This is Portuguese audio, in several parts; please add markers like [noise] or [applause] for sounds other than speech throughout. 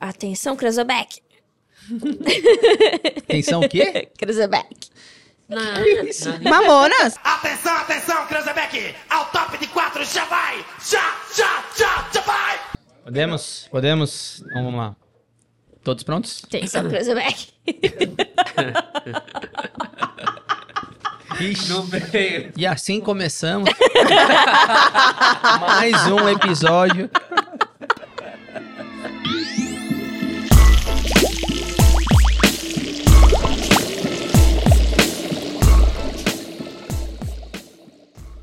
Atenção, Cruzeback. [laughs] Atenção, o quê? Cruzeback. Mamonas! Atenção, atenção, Cranzebeck! Ao top de quatro, já vai! Já, já, já, já vai! Podemos? Podemos? Então vamos lá. Todos prontos? Atenção. [laughs] Não veio. E assim começamos [laughs] mais um episódio.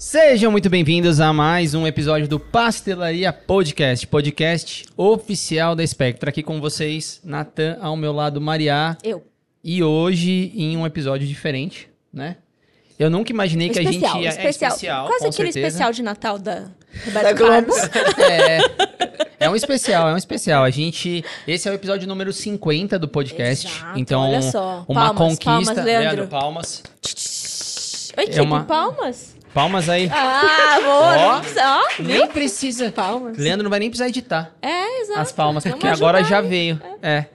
Sejam muito bem-vindos a mais um episódio do Pastelaria Podcast, podcast oficial da Spectra. Aqui com vocês, Natan, ao meu lado, Mariá. Eu. E hoje em um episódio diferente, né? Eu nunca imaginei que a gente ia... especial. É especial, Quase com aquele certeza. especial de Natal da Da Roberto Globo. Carlos. [laughs] É, é um especial, é um especial. A gente. Esse é o episódio número 50 do podcast. Exato, então, olha só. uma Palmas, conquista. palmas, Leandro. palmas. Oi, É uma- palmas? Palmas aí. Ah, boa. Ó, nem precisa. palmas. Leandro não vai nem precisar editar É, exato. as palmas, Vamos porque agora ajudar, já hein? veio. É.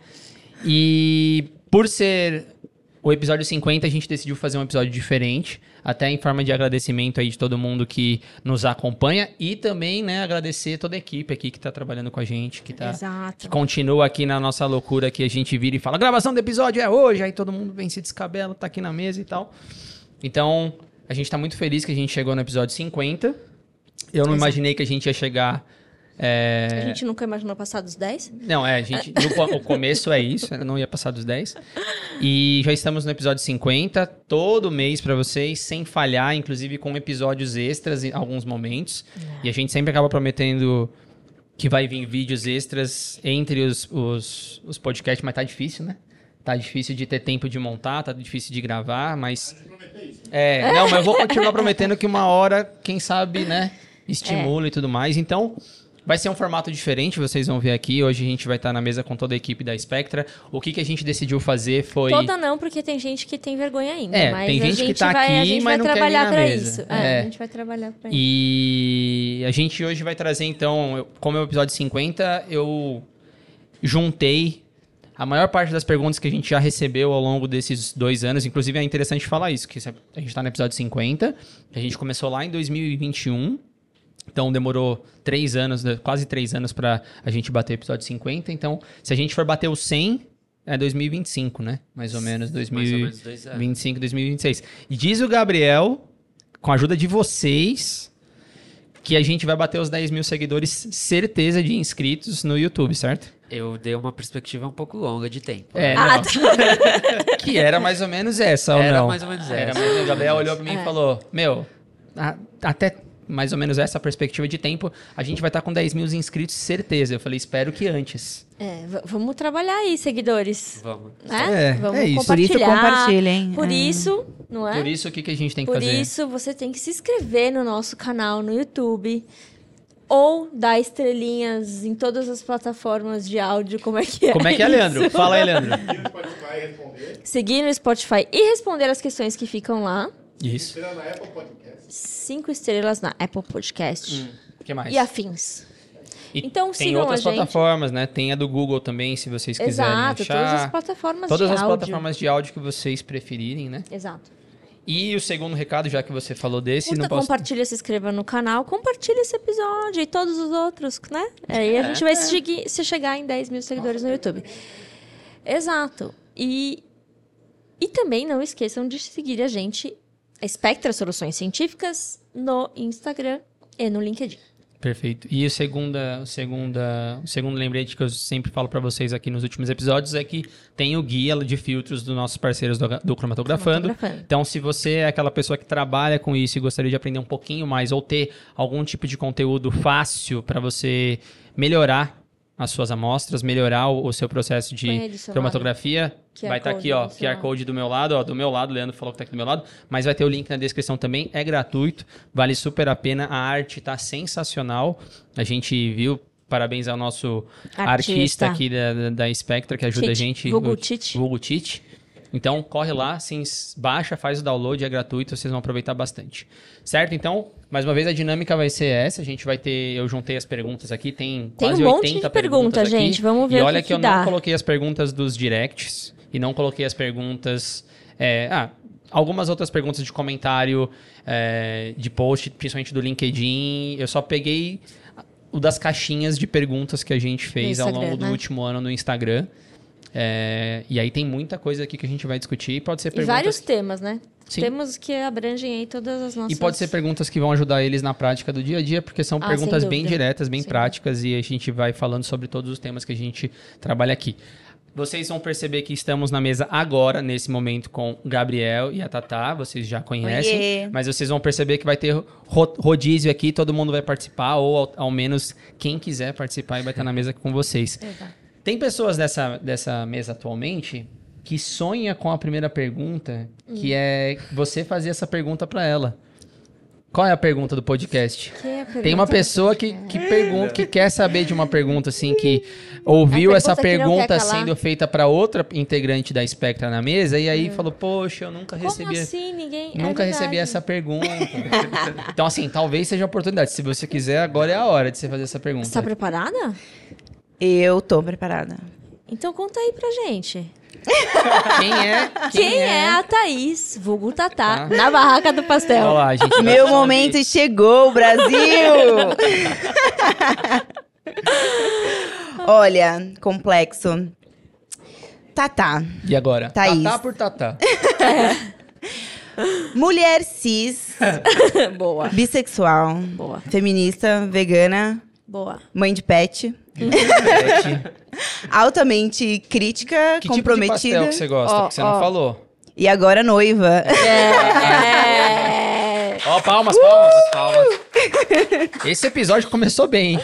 E por ser o episódio 50, a gente decidiu fazer um episódio diferente. Até em forma de agradecimento aí de todo mundo que nos acompanha. E também, né, agradecer toda a equipe aqui que tá trabalhando com a gente, que tá. que Exato. continua aqui na nossa loucura que a gente vira e fala, gravação do episódio é hoje, aí todo mundo vem se descabela, tá aqui na mesa e tal. Então, a gente tá muito feliz que a gente chegou no episódio 50. Eu não Exato. imaginei que a gente ia chegar. é, A gente nunca imaginou passar dos 10? Não, é, a gente. no o começo é isso, não ia passar dos 10. E já estamos no episódio 50, todo mês pra vocês, sem falhar, inclusive com episódios extras em alguns momentos. E a gente sempre acaba prometendo que vai vir vídeos extras entre os, os, os podcasts, mas tá difícil, né? Tá difícil de ter tempo de montar, tá difícil de gravar, mas. É, não, mas eu vou continuar prometendo que uma hora, quem sabe, né, estimula e tudo mais. Então, vai ser um formato diferente, vocês vão ver aqui. Hoje a gente vai estar na mesa com toda a equipe da Spectra. O que, que a gente decidiu fazer foi. Toda não, porque tem gente que tem vergonha ainda. É, mas tem a gente que gente tá vai, a aqui, gente mas vai não quer vir trabalhar na pra mesa. isso. É, É. a gente vai trabalhar pra isso. E a gente hoje vai trazer, então, eu- como é o episódio 50, eu juntei a maior parte das perguntas que a gente já recebeu ao longo desses dois anos. Inclusive, é interessante falar isso, que a gente está no episódio 50, a gente começou lá em 2021, então demorou três anos, né, quase três anos para a gente bater o episódio 50. Então, se a gente for bater o 100, é 2025, né? Mais ou menos, Mais ou menos dois anos. 2025, 2026. E diz o Gabriel, com a ajuda de vocês, que a gente vai bater os 10 mil seguidores, certeza de inscritos no YouTube, certo? Eu dei uma perspectiva um pouco longa de tempo. É, Ah, não. [laughs] [laughs] que era mais ou menos essa, ou Era não? mais ou menos Era essa. mais ou menos. O Gabriel olhou pra mim É. e falou, meu, a- até mais ou menos essa perspectiva de tempo, a gente vai estar com 10 mil inscritos, certeza. Eu falei, espero que antes. É, vamos trabalhar aí, seguidores. Vamos. Né? É, vamos é isso. Por isso, compartilhem. Por É. isso, não é? Por isso, o que, que a gente tem que Por fazer? isso, você tem que se inscrever no nosso canal no YouTube. Ou dar estrelinhas em todas as plataformas de áudio. Como é que é? Como é que é, Leandro? isso? Fala aí, Leandro. Seguir no Spotify e responder as questões que ficam lá. Isso. Cinco estrelas na Apple Podcast. O que mais? E afins. E Então, tem outras plataformas, né? Tem a do Google também, se vocês quiserem Exato, achar. todas as plataformas Todas de as áudio. plataformas de áudio que vocês preferirem, né? Exato. E o segundo recado, já que você falou desse, Curta, não posso... compartilha, se inscreva no canal, compartilha esse episódio e todos os outros, né? Aí a gente vai se, segui- se chegar em 10 mil seguidores no YouTube. Exato. E, e também não esqueçam de seguir a gente, a Spectra Soluções Científicas, no Instagram e no LinkedIn. Perfeito. E o segunda, segunda, o segundo lembrete que eu sempre falo pra vocês aqui nos últimos episódios é que tem o guia de filtros dos nossos parceiros do, do Cromatografando. Cromatografando. Então, se você é aquela pessoa que trabalha com isso e gostaria de aprender um pouquinho mais ou ter algum tipo de conteúdo fácil para você melhorar as suas amostras, melhorar o, o seu processo de cromatografia, QR vai estar Code aqui, ó, QR. Code do meu lado, ó, do meu lado, o Leandro falou que tá aqui do meu lado, mas vai ter o link na descrição também, é gratuito, vale super a pena, a arte tá sensacional, a gente viu, parabéns ao nosso artista, Artista. aqui da, da, Spectra, que ajuda a gente. vulgo o- Tite. vulgo Tite. Então, corre lá, se baixa, faz o download, é gratuito, vocês vão aproveitar bastante. Certo? Então, mais uma vez, a dinâmica vai ser essa. A gente vai ter. Eu juntei as perguntas aqui, tem, Tem quase um monte 80 de pergunta, perguntas aqui. gente. Vamos ver E olha que que, eu não dá. coloquei as perguntas dos directs e não coloquei as perguntas. é, ah, algumas outras perguntas de comentário, é, de post, principalmente do LinkedIn. Eu só peguei o das caixinhas de perguntas que a gente fez ao Instagram, longo do né? último ano no Instagram. É, e aí tem muita coisa aqui que a gente vai discutir. Pode ser E perguntas. vários temas, né? Sim. Temos que abrangem aí todas as nossas... E pode ser perguntas que vão ajudar eles na prática do dia a dia, porque são Ah, perguntas bem diretas, bem Sim. práticas, e a gente vai falando sobre todos os temas que a gente trabalha aqui. Vocês vão perceber que estamos na mesa agora, nesse momento, com o Gabriel e a Tatá, vocês já conhecem, Oiê. mas vocês vão perceber que vai ter ro- rodízio aqui, todo mundo vai participar, ou ao, ao menos quem quiser participar e vai estar na mesa com vocês. Exato. Tem pessoas dessa, dessa mesa atualmente que sonha com a primeira pergunta, que é você fazer essa pergunta pra ela. Qual é a pergunta do podcast? É a Tem uma pergunta? pessoa que, que pergunta, que quer saber de uma pergunta assim, que ouviu A essa pergunta que pergunta sendo feita pra outra integrante da Spectra na mesa e aí falou: "Poxa, eu nunca Como recebi assim? Ninguém... é Nunca recebi verdade. essa pergunta. então, assim, talvez seja a oportunidade. Se você quiser, agora é a hora de você fazer essa pergunta. Você tá preparada? Eu tô preparada. Então conta aí pra gente. [laughs] Quem é? Quem, é? a Thaís, vulgo Tatá, Tá. na barraca do pastel? Olha lá, gente. Meu momento chegou, Brasil! [laughs] Olha, complexo. Tatá. E agora? Thaís. Tatá por tatá. [laughs] Mulher cis, boa, bissexual, boa, feminista, vegana, boa. mãe de pet, Pet. [laughs] altamente crítica, Que tipo de comprometida pastel que você gosta? Ó, que você ó. não falou. e agora noiva. É... Ó, palmas, palmas, palmas. [laughs] Esse episódio começou bem, hein?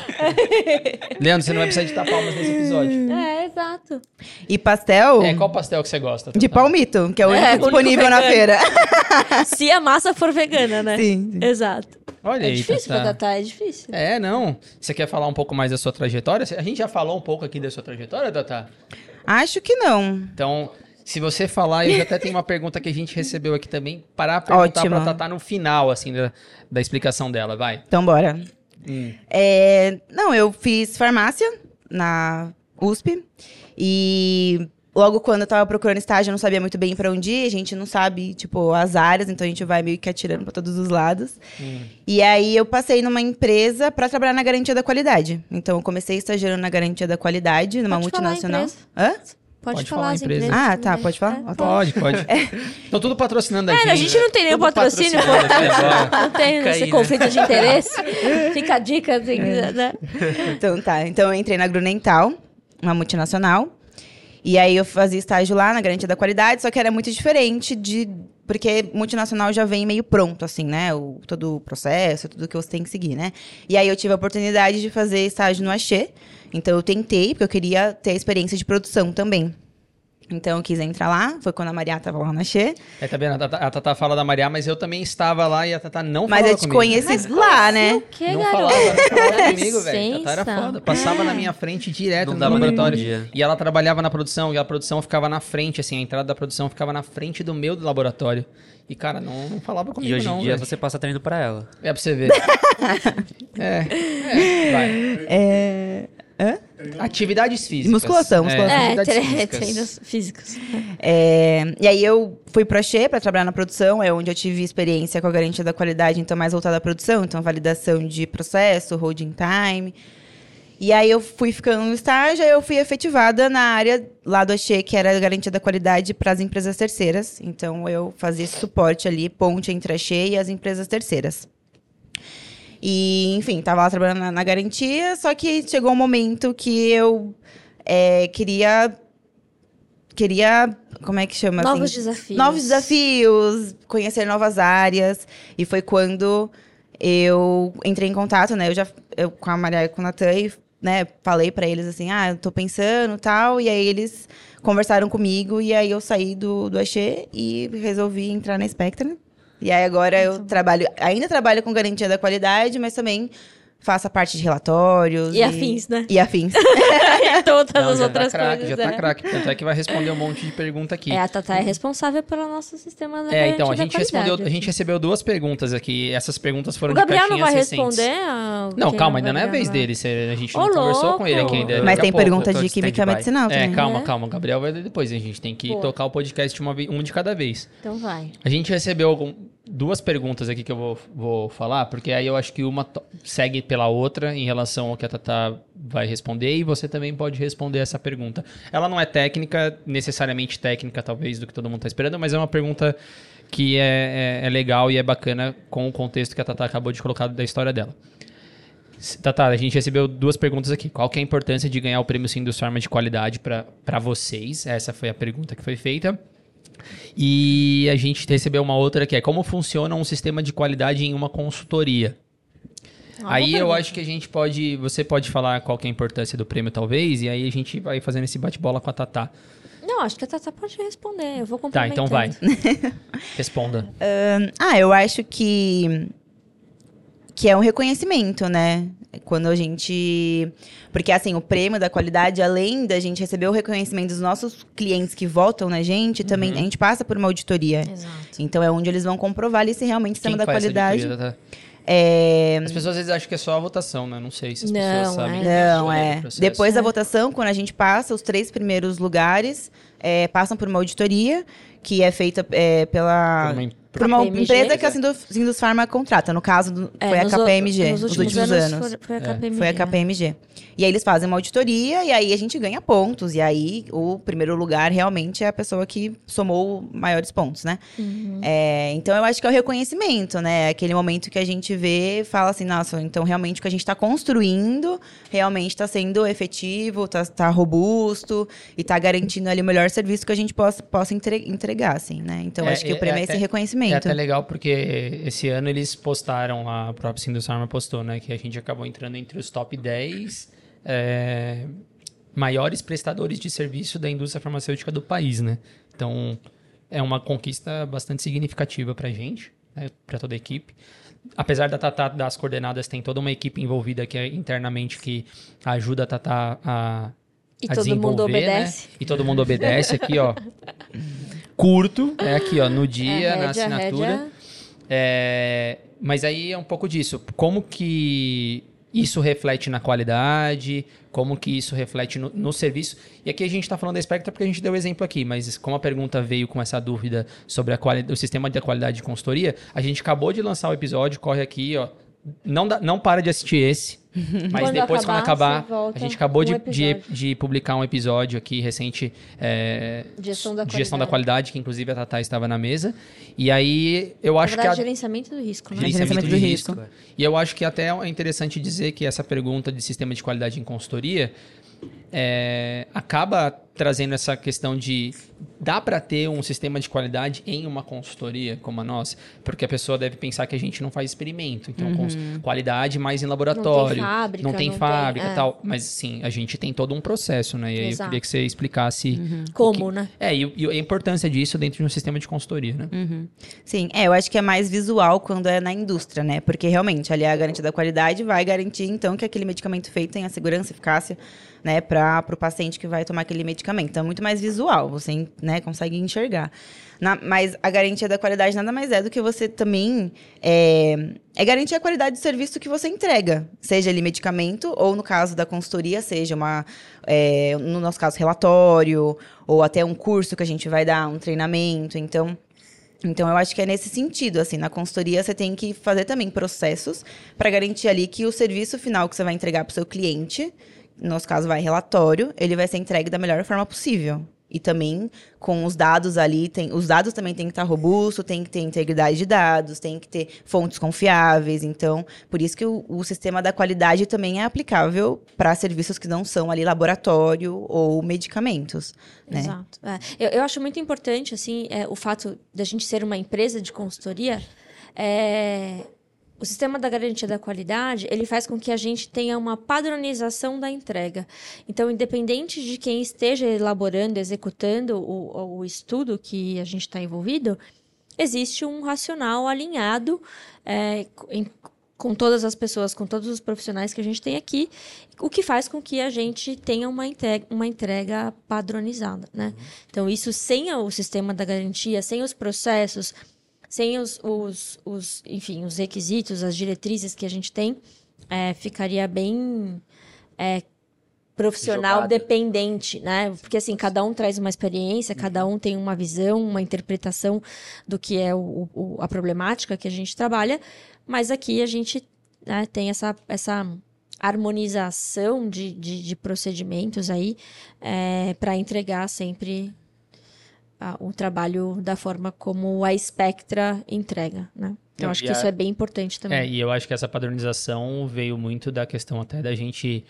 [laughs] Leandro, você não vai precisar editar palmas nesse episódio. é, exato. E pastel É, qual pastel que você gosta? de palmito, que é o único É, o único disponível na vegano. feira. [laughs] Se a massa for vegana, né? Sim, sim. Exato. Olha É aí, difícil Tatá, é difícil. É, não. Você quer falar um pouco mais da sua trajetória? A gente já falou um pouco aqui da sua trajetória, Tatá? Acho que não. Então, se você falar, eu já até tenho uma [laughs] pergunta que a gente recebeu aqui também para perguntar Ótimo. pra Tatá no final, assim, da, da explicação dela. Vai. Então, bora. Hum. É, não, eu fiz farmácia na USP e logo quando eu tava procurando estágio eu não sabia muito bem pra onde ir, a gente não sabe, tipo, as áreas, então a gente vai meio que atirando pra todos os lados. Hum. E aí eu passei numa empresa pra trabalhar na garantia da qualidade. Então eu comecei estagiando na garantia da qualidade numa Pode falar a multinacional. empresa. Hã? Pode, Pode falar falar as empresa. empresas Ah, tá, também. pode falar? É, Pode, pode. [laughs] Estão tudo patrocinando a gente. É, a gente não tem nenhum Tudo patrocínio, aqui. [laughs] Não tem Fica esse né? conflito de interesse. [laughs] Fica a dica, que- né? Então tá. Então eu entrei na Grunental, uma multinacional. E aí eu fazia estágio lá na garantia da qualidade, só que era muito diferente de. Porque multinacional já vem meio pronto, assim, né? O, todo o processo, tudo que você tem que seguir, né? E aí eu tive a oportunidade de fazer estágio no Axê. Então eu tentei, porque eu queria ter a experiência de produção também. Então eu quis entrar lá, foi quando a Maria tava lá no Axê. É, tá vendo? A Tatá, a fala da Maria, mas eu também estava lá e a Tatá não Mas falava eu te comigo. conheci lá, né? O que, Não garoto? falava, não falava comigo, velho. Tatá era foda. Passava na minha frente direto Não no laboratório. E ela trabalhava na produção, e a produção ficava na frente, assim, a entrada da produção ficava na frente do meu do laboratório. E, cara, não, não falava comigo, E hoje não. em dia velho. você passa treino pra ela. É pra você ver. [laughs] é, é, vai. É. Hã? Atividades físicas. Musculação, musculação. É, atividades tre- físicas. [laughs] treinos físicos. É, e aí eu fui pro Axê pra trabalhar na produção, é onde eu tive experiência com a garantia da qualidade, então mais voltada à produção, então validação de processo, holding time. E aí eu fui ficando no estágio, aí eu fui efetivada na área lá do Axê, que era a garantia da qualidade para as empresas terceiras. Então eu fazia esse suporte ali, ponte entre a Axê e as empresas terceiras. E, enfim, tava lá trabalhando na, na garantia, só que chegou um momento que eu é, queria. Queria. Como é que chama? Novos assim? desafios. Novos desafios, conhecer novas áreas. E foi quando eu entrei em contato, né? Eu já eu, com a Maria e com o Natan e né, falei pra eles assim, ah, eu tô pensando e tal. E aí eles conversaram comigo e aí eu saí do, do Axê e resolvi entrar na Spectra. E aí agora eu trabalho, ainda trabalho com garantia da qualidade, mas também faço a parte de relatórios. E afins, né? E afins. [laughs] e todas Não, as já outras tá craque, coisas. já tá é. craque. Tanto é que vai responder um monte de pergunta aqui. É, a Tatá é responsável pelo nosso sistema da É, então, a gente respondeu, a gente recebeu duas perguntas aqui. Essas perguntas foram O Gabriel de não vai recentes. responder? a- Não, quem calma, ainda não é a vez dele. A gente Ô, não conversou com ele aqui ainda. Mas tem pouco. perguntas de química medicinal É, também. calma, É. calma. O Gabriel vai depois. A gente tem que Boa. tocar o podcast uma, um de cada vez. Então vai. A gente recebeu algum- duas perguntas aqui que eu vou, vou falar, porque aí eu acho que uma segue pela outra em relação ao que a Tatá vai responder e você também pode responder essa pergunta. Ela não é técnica, necessariamente técnica, talvez, do que todo mundo está esperando, mas é uma pergunta que é, é- é legal e é bacana com o contexto que a Tatá acabou de colocar da história dela. Tatá, a gente recebeu duas perguntas aqui. Qual que é a importância de ganhar o prêmio Sindus Pharma de qualidade para vocês? Essa foi a pergunta que foi feita. E a gente recebeu uma outra que é como funciona um sistema de qualidade em uma consultoria. Uma aí eu acho que a gente pode, você pode falar qual que é a importância do prêmio talvez, e aí a gente vai fazendo esse bate-bola com a Tatá. Não, acho que a Tatá pode responder. Eu vou Tá, complementar. então vai. [laughs] Responda. Ah, eu acho que que é um reconhecimento, né? Quando a gente. Porque, assim, o prêmio da qualidade, além da gente receber o reconhecimento dos nossos clientes que votam na gente, também Uhum. a gente passa por uma auditoria. Exato. Então é onde eles vão comprovar ali se realmente Quem da qualidade. Tatá? É... As pessoas às vezes acham que é só a votação, né? Não sei se as Não, pessoas sabem. é. Não, do é. Depois da É. votação, quando a gente passa, os três primeiros lugares é, passam por uma auditoria que é feita é, pela. Por uma Por uma KPMG. empresa que a Sindus, Sindus Pharma contrata. No caso, do- É, foi a KPMG, nos nos últimos, últimos, anos. anos. Foi, foi a É. KPMG. Foi a KPMG. E aí eles fazem uma auditoria e aí a gente ganha pontos. E aí o primeiro lugar realmente é a pessoa que somou maiores pontos, né? Uhum. É, então eu acho que é o reconhecimento, né? Aquele momento que a gente vê e fala assim, nossa, então realmente o que a gente está construindo realmente está sendo efetivo, está tá robusto e está garantindo ali o melhor serviço que a gente possa, possa entre- entregar, assim, né? Então eu É, acho que é- o prêmio é, é esse até- É até legal porque esse ano eles postaram, lá, a própria Sindus Pharma postou, né? Que a gente acabou entrando entre os top 10 é, maiores prestadores de serviço da indústria farmacêutica do país, né? Então, é uma conquista bastante significativa pra gente, né, para toda a equipe. Apesar da Tatá das coordenadas, tem toda uma equipe envolvida aqui internamente que ajuda a Tatá a, E todo mundo né? obedece. E todo mundo obedece aqui, ó. Curto, é aqui, ó, no dia, É, na assinatura. É, mas aí é um pouco disso. Como que isso reflete na qualidade? Como que isso reflete no, no serviço? E aqui a gente está falando da Spectra porque a gente deu exemplo aqui, mas como a pergunta veio com essa dúvida sobre a o sistema de qualidade de consultoria, a gente acabou de lançar o episódio, corre aqui, ó. Não, dá- não para de assistir esse, mas Quando depois, quando acabar, acabar, você volta a gente acabou um de, de, de publicar um episódio aqui recente é, Gestão da de gestão da qualidade. que inclusive a Tatá estava na mesa. E aí eu Na acho que verdade, a, gerenciamento do risco, né? gerenciamento Gerenciamento de do risco. E eu acho que até é interessante dizer que essa pergunta de sistema de qualidade em consultoria é, acaba trazendo essa questão de dá para ter um sistema de qualidade em uma consultoria como a nossa, porque a pessoa deve pensar que a gente não faz experimento, então cons- qualidade mais em laboratório, fábrica, não tem não tem- fábrica, é. tal, mas sim, a gente tem todo um processo, né? E aí eu queria que você explicasse Como, né? é, e, e a importância disso dentro de um sistema de consultoria, né? Sim, é, eu acho que é mais visual quando é na indústria, né? Porque realmente ali a garantia da qualidade vai garantir, então, que aquele medicamento feito tenha segurança, eficácia, né, para o paciente que vai tomar aquele medicamento. Então, é muito mais visual, você né, consegue enxergar. Na- mas a garantia da qualidade nada mais é do que você também é, é garantir a qualidade do serviço que você entrega, seja ele medicamento ou no caso da consultoria, seja uma, é, no nosso caso, relatório ou até um curso que a gente vai dar, um treinamento. Então, então, eu acho que é nesse sentido, assim, na consultoria você tem que fazer também processos para garantir ali que o serviço final que você vai entregar para o seu cliente, nosso caso vai relatório, ele vai ser entregue da melhor forma possível. E também com os dados ali, tem, os dados também tem que estar robusto, tem que ter integridade de dados, tem que ter fontes confiáveis. Então, por isso que o, o sistema da qualidade também é aplicável para serviços que não são ali laboratório ou medicamentos. Né? Exato. É, eu, eu acho muito importante, assim, é, o fato da gente ser uma empresa de consultoria. é, o sistema da garantia da qualidade, ele faz com que a gente tenha uma padronização da entrega. Então, independente de quem esteja elaborando, executando o, o estudo que a gente está envolvido, existe um racional alinhado é, em- com todas as pessoas, com todos os profissionais que a gente tem aqui, o que faz com que a gente tenha uma entrega, uma entrega padronizada, né? Então, isso sem o sistema da garantia, sem os processos, sem os, os, os enfim, os requisitos, as diretrizes que a gente tem, é, ficaria bem é, profissional dependente, né? Porque assim, cada um traz uma experiência, cada um tem uma visão, uma interpretação do que é o, o- a problemática que a gente trabalha, mas aqui a gente né, tem essa, essa harmonização de, de, de procedimentos aí para entregar sempre ah, o trabalho da forma como a Spectra entrega, né? Então, Não, acho e que a- isso é bem importante também. É, e eu acho que essa padronização veio muito da questão até da gente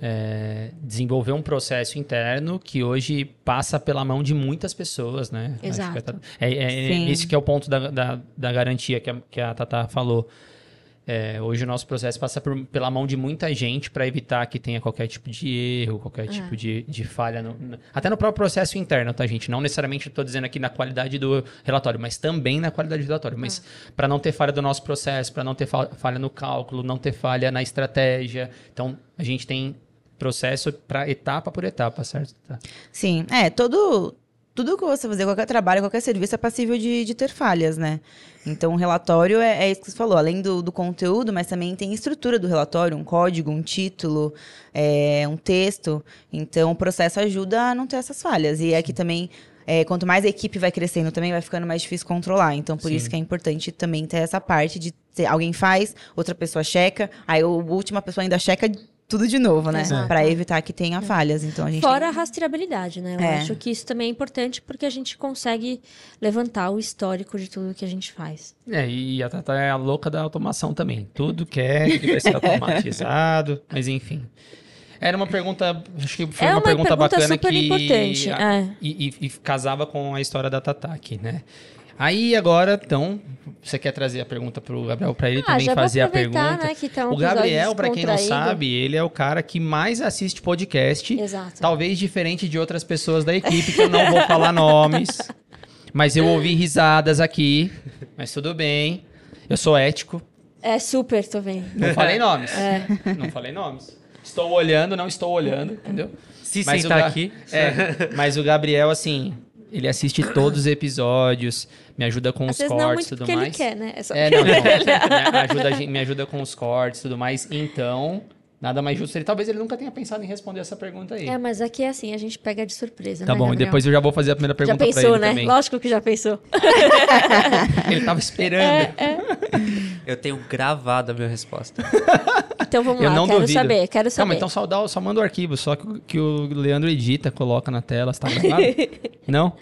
é, desenvolver um processo interno que hoje passa pela mão de muitas pessoas, né? Acho que Exato. a É, é, Sim. esse que é o ponto da, da, da garantia que a, que a Tata falou. É, hoje o nosso processo passa por- pela mão de muita gente para evitar que tenha qualquer tipo de erro, qualquer tipo de, de falha. no- no- até no próprio processo interno, tá, gente? Não necessariamente estou dizendo aqui na qualidade do relatório, mas também na qualidade do relatório. Mas para não ter falha do nosso processo, para não ter fa- falha no cálculo, não ter falha na estratégia. Então, a gente tem processo para etapa por etapa, certo? Tá. Sim, é, todo. Tudo que você fazer, qualquer trabalho, qualquer serviço é passível de, de ter falhas, né? Então, o relatório é, é isso que você falou, além do, do conteúdo, mas também tem estrutura do relatório, um código, um título, é, um texto. Então, o processo ajuda a não ter essas falhas. E aqui também, é, quanto mais a equipe vai crescendo, também vai ficando mais difícil controlar. Então, por Sim. isso que é importante também ter essa parte de ter, alguém faz, outra pessoa checa, aí a última pessoa ainda checa tudo de novo, né? Para evitar que tenha falhas. Então, a gente Fora a rastreabilidade, né? Eu É. acho que isso também é importante porque a gente consegue levantar o histórico de tudo que a gente faz. É, e a Tata é a louca da automação também. Tudo quer que vai ser [laughs] automatizado, mas enfim. Era uma pergunta, acho que foi É uma, uma pergunta, pergunta bacana super que importante, é. e, e- e casava com a história da Tata aqui, né? Aí agora, então, você quer trazer a pergunta pro Gabriel para ele Ah, também já vou fazer a pergunta? né, que tá um o Gabriel, para quem não sabe, ele é o cara que mais assiste podcast. Exato. Talvez diferente de outras pessoas da equipe, que eu não vou falar nomes. [laughs] Mas eu ouvi risadas aqui. Mas tudo bem. Eu sou ético. É super, tô vendo. Não falei nomes. É. Não falei nomes. Estou olhando, não estou olhando, entendeu? Se Mas sentar o Ga- aqui. É, mas o Gabriel, assim, ele assiste todos os episódios, me ajuda com Às os não cortes e muito tudo porque ele mais. quer, né? É só É, não, [laughs] não. me, ajuda, me ajuda com os cortes e tudo mais. Então, nada mais justo. Ele, talvez ele nunca tenha pensado em responder essa pergunta aí. É, mas aqui é assim, a gente pega de surpresa, tá né, bom, e depois eu já vou fazer a primeira Já pergunta pra pensou, ele né? também. Lógico que já pensou. [laughs] Ele tava esperando. Eu tenho gravado a minha resposta. [laughs] Então vamos Eu lá, não quero duvido. saber, quero saber. Calma, então só, dá, só manda o arquivo, só que, o- que o Leandro edita, coloca na tela, você tá gravado? [laughs] não?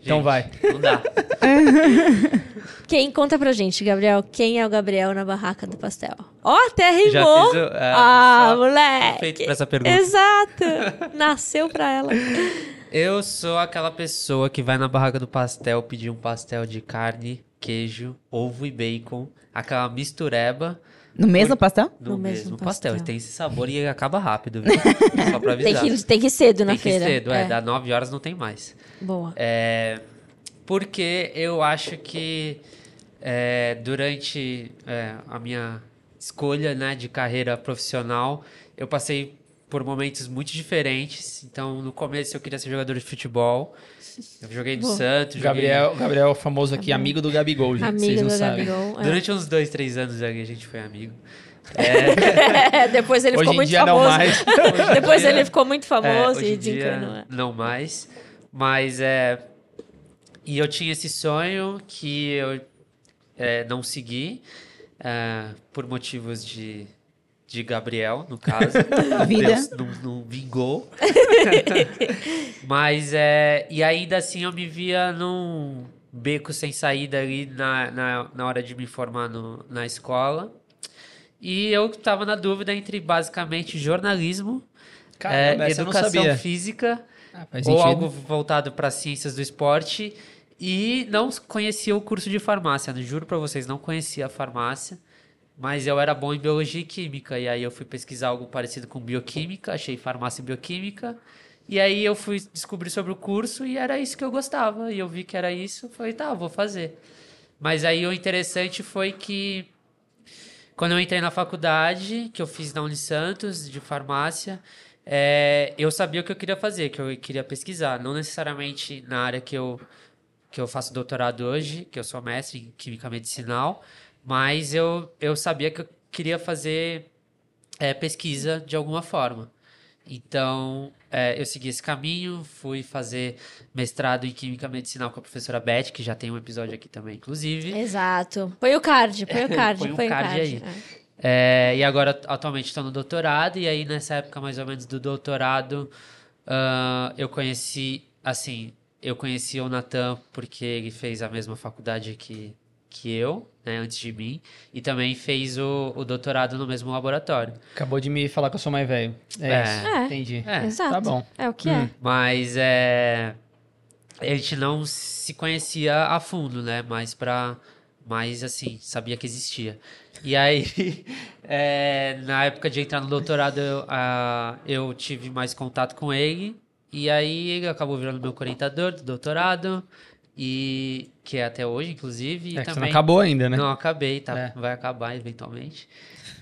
Então Gente, vai. Não dá. [laughs] Quem conta pra gente, Gabriel? Quem é o Gabriel na barraca do pastel? Ó, até rimou! Já fiz o- é, ah, moleque! feito pra essa pergunta. Exato! [laughs] Nasceu pra ela. Eu sou aquela pessoa que vai na barraca do pastel pedir um pastel de carne, queijo, ovo e bacon, aquela mistureba No mesmo pastel? no, No mesmo, mesmo pastel. pastel. Tem esse sabor e acaba rápido, viu? [laughs] Só pra Tem avisar. que, tem que ir cedo na Tem que feira. cedo, é, dá 9 horas não tem mais. Boa. É, porque eu acho que é, durante é, a minha escolha né, de carreira profissional, eu passei por momentos muito diferentes. Então, no começo eu queria ser jogador de futebol. Eu joguei no Boa. Santos. joguei- Gabriel, Gabriel é o famoso aqui, amigo do Gabigol, gente. Amiga vocês não do sabem. Gabigol. é. Durante uns dois, três anos a gente foi amigo. É, [laughs] depois ele Hoje ficou em muito dia não famoso. mais. [laughs] depois dia- ele ficou muito É, famoso hoje e dia, desencanou. é. não mais. Mas é. E eu tinha esse sonho que eu é, não segui é, por motivos de, de Gabriel, no caso. [laughs] Vida. Deus não, não vingou. [laughs] Mas é. E ainda assim eu me via num beco sem saída ali na, na, na hora de me formar no, na escola. E eu tava na dúvida entre basicamente jornalismo, Caramba, é, educação sabia. física Ah, ou sentido. algo voltado para ciências do esporte e não conhecia o curso de farmácia. Juro para vocês, não conhecia a farmácia, mas eu era bom em biologia e química e aí eu fui pesquisar algo parecido com bioquímica, achei farmácia e bioquímica e aí eu fui descobrir sobre o curso e era isso que eu gostava e eu vi que era isso, falei tá, vou fazer. Mas aí o interessante foi que quando eu entrei na faculdade, que eu fiz na Unisantos, de farmácia, é, eu sabia o que eu queria fazer, que eu queria pesquisar. Não necessariamente na área que eu, que eu faço doutorado hoje, que eu sou mestre em Química Medicinal, mas eu, eu sabia que eu queria fazer é, pesquisa de alguma forma. Então, é, eu segui esse caminho, fui fazer mestrado em Química Medicinal com a professora Beth, que já tem um episódio aqui também, inclusive. Exato. Põe o card, põe o [laughs] card, Põe um põe o card aí. É. É, e agora, atualmente, estou no doutorado, e aí nessa época, mais ou menos, do doutorado, ah, eu conheci, assim, eu conheci o Natan porque ele fez a mesma faculdade que, que eu, né, antes de mim, e também fez o, o doutorado no mesmo laboratório. Acabou de me falar que eu sou mais velho. É, É. isso. É. Entendi. É, Exato. Tá bom. É o que Hum. é. Mas é. A gente não se conhecia a fundo, né? Mas pra. Mas assim, sabia que existia. E aí, [laughs] é, na época de entrar no doutorado, eu, ah, eu tive mais contato com ele. E aí ele acabou virando meu orientador do doutorado. E que é até hoje, inclusive. e É que você também, não acabou ainda, né? Não, acabei, tá? É. Vai acabar eventualmente.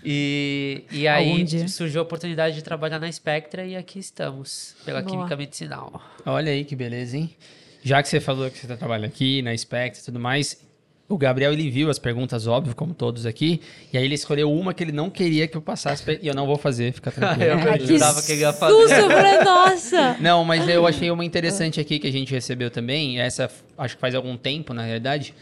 E, e aí surgiu a oportunidade de trabalhar na Spectra e aqui estamos, pela Boa. Química Medicinal. Olha aí que beleza, hein? Já que você falou que você tá trabalhando aqui na Spectre e tudo mais, o Gabriel ele viu as perguntas, óbvio, como todos aqui, e aí ele escolheu uma que ele não queria que eu passasse pra- e eu não vou fazer, fica [laughs] tranquilo. Eu que jurava que ele ia fazer. Susto pra nossa! [laughs] Não, mas eu achei uma interessante aqui que a gente recebeu também. Essa acho que faz algum tempo, na realidade.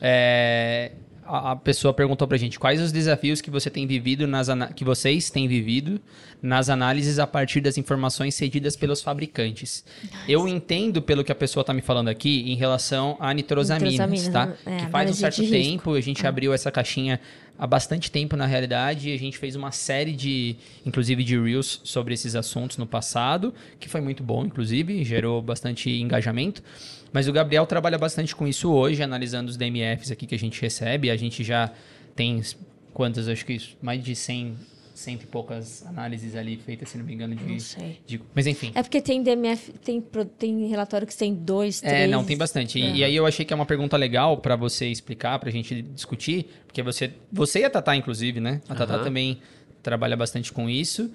É, a, a pessoa perguntou pra gente quais os desafios que você tem vivido nas que vocês têm vivido nas análises a partir das informações cedidas pelos fabricantes. Eu entendo pelo que a pessoa tá me falando aqui em relação a nitrosaminas, Nitrosaminas, tá? é, que faz um certo de risco. tempo a gente abriu essa caixinha há bastante tempo na realidade e a gente fez uma série de, inclusive de reels sobre esses assuntos no passado, que foi muito bom, inclusive, gerou bastante engajamento. Mas o Gabriel trabalha bastante com isso hoje, analisando os DMFs aqui que a gente recebe. A gente já tem quantas, acho que mais de 100, cento e poucas análises ali feitas, se não me engano, de, Não sei. de- mas enfim. É porque tem DMF, tem, tem relatório que tem dois, três. É, não, tem bastante. E, e aí eu achei que é uma pergunta legal pra você explicar, pra gente discutir, porque você, você e a Tatá, inclusive, né? A Tatá Aham. também trabalha bastante com isso.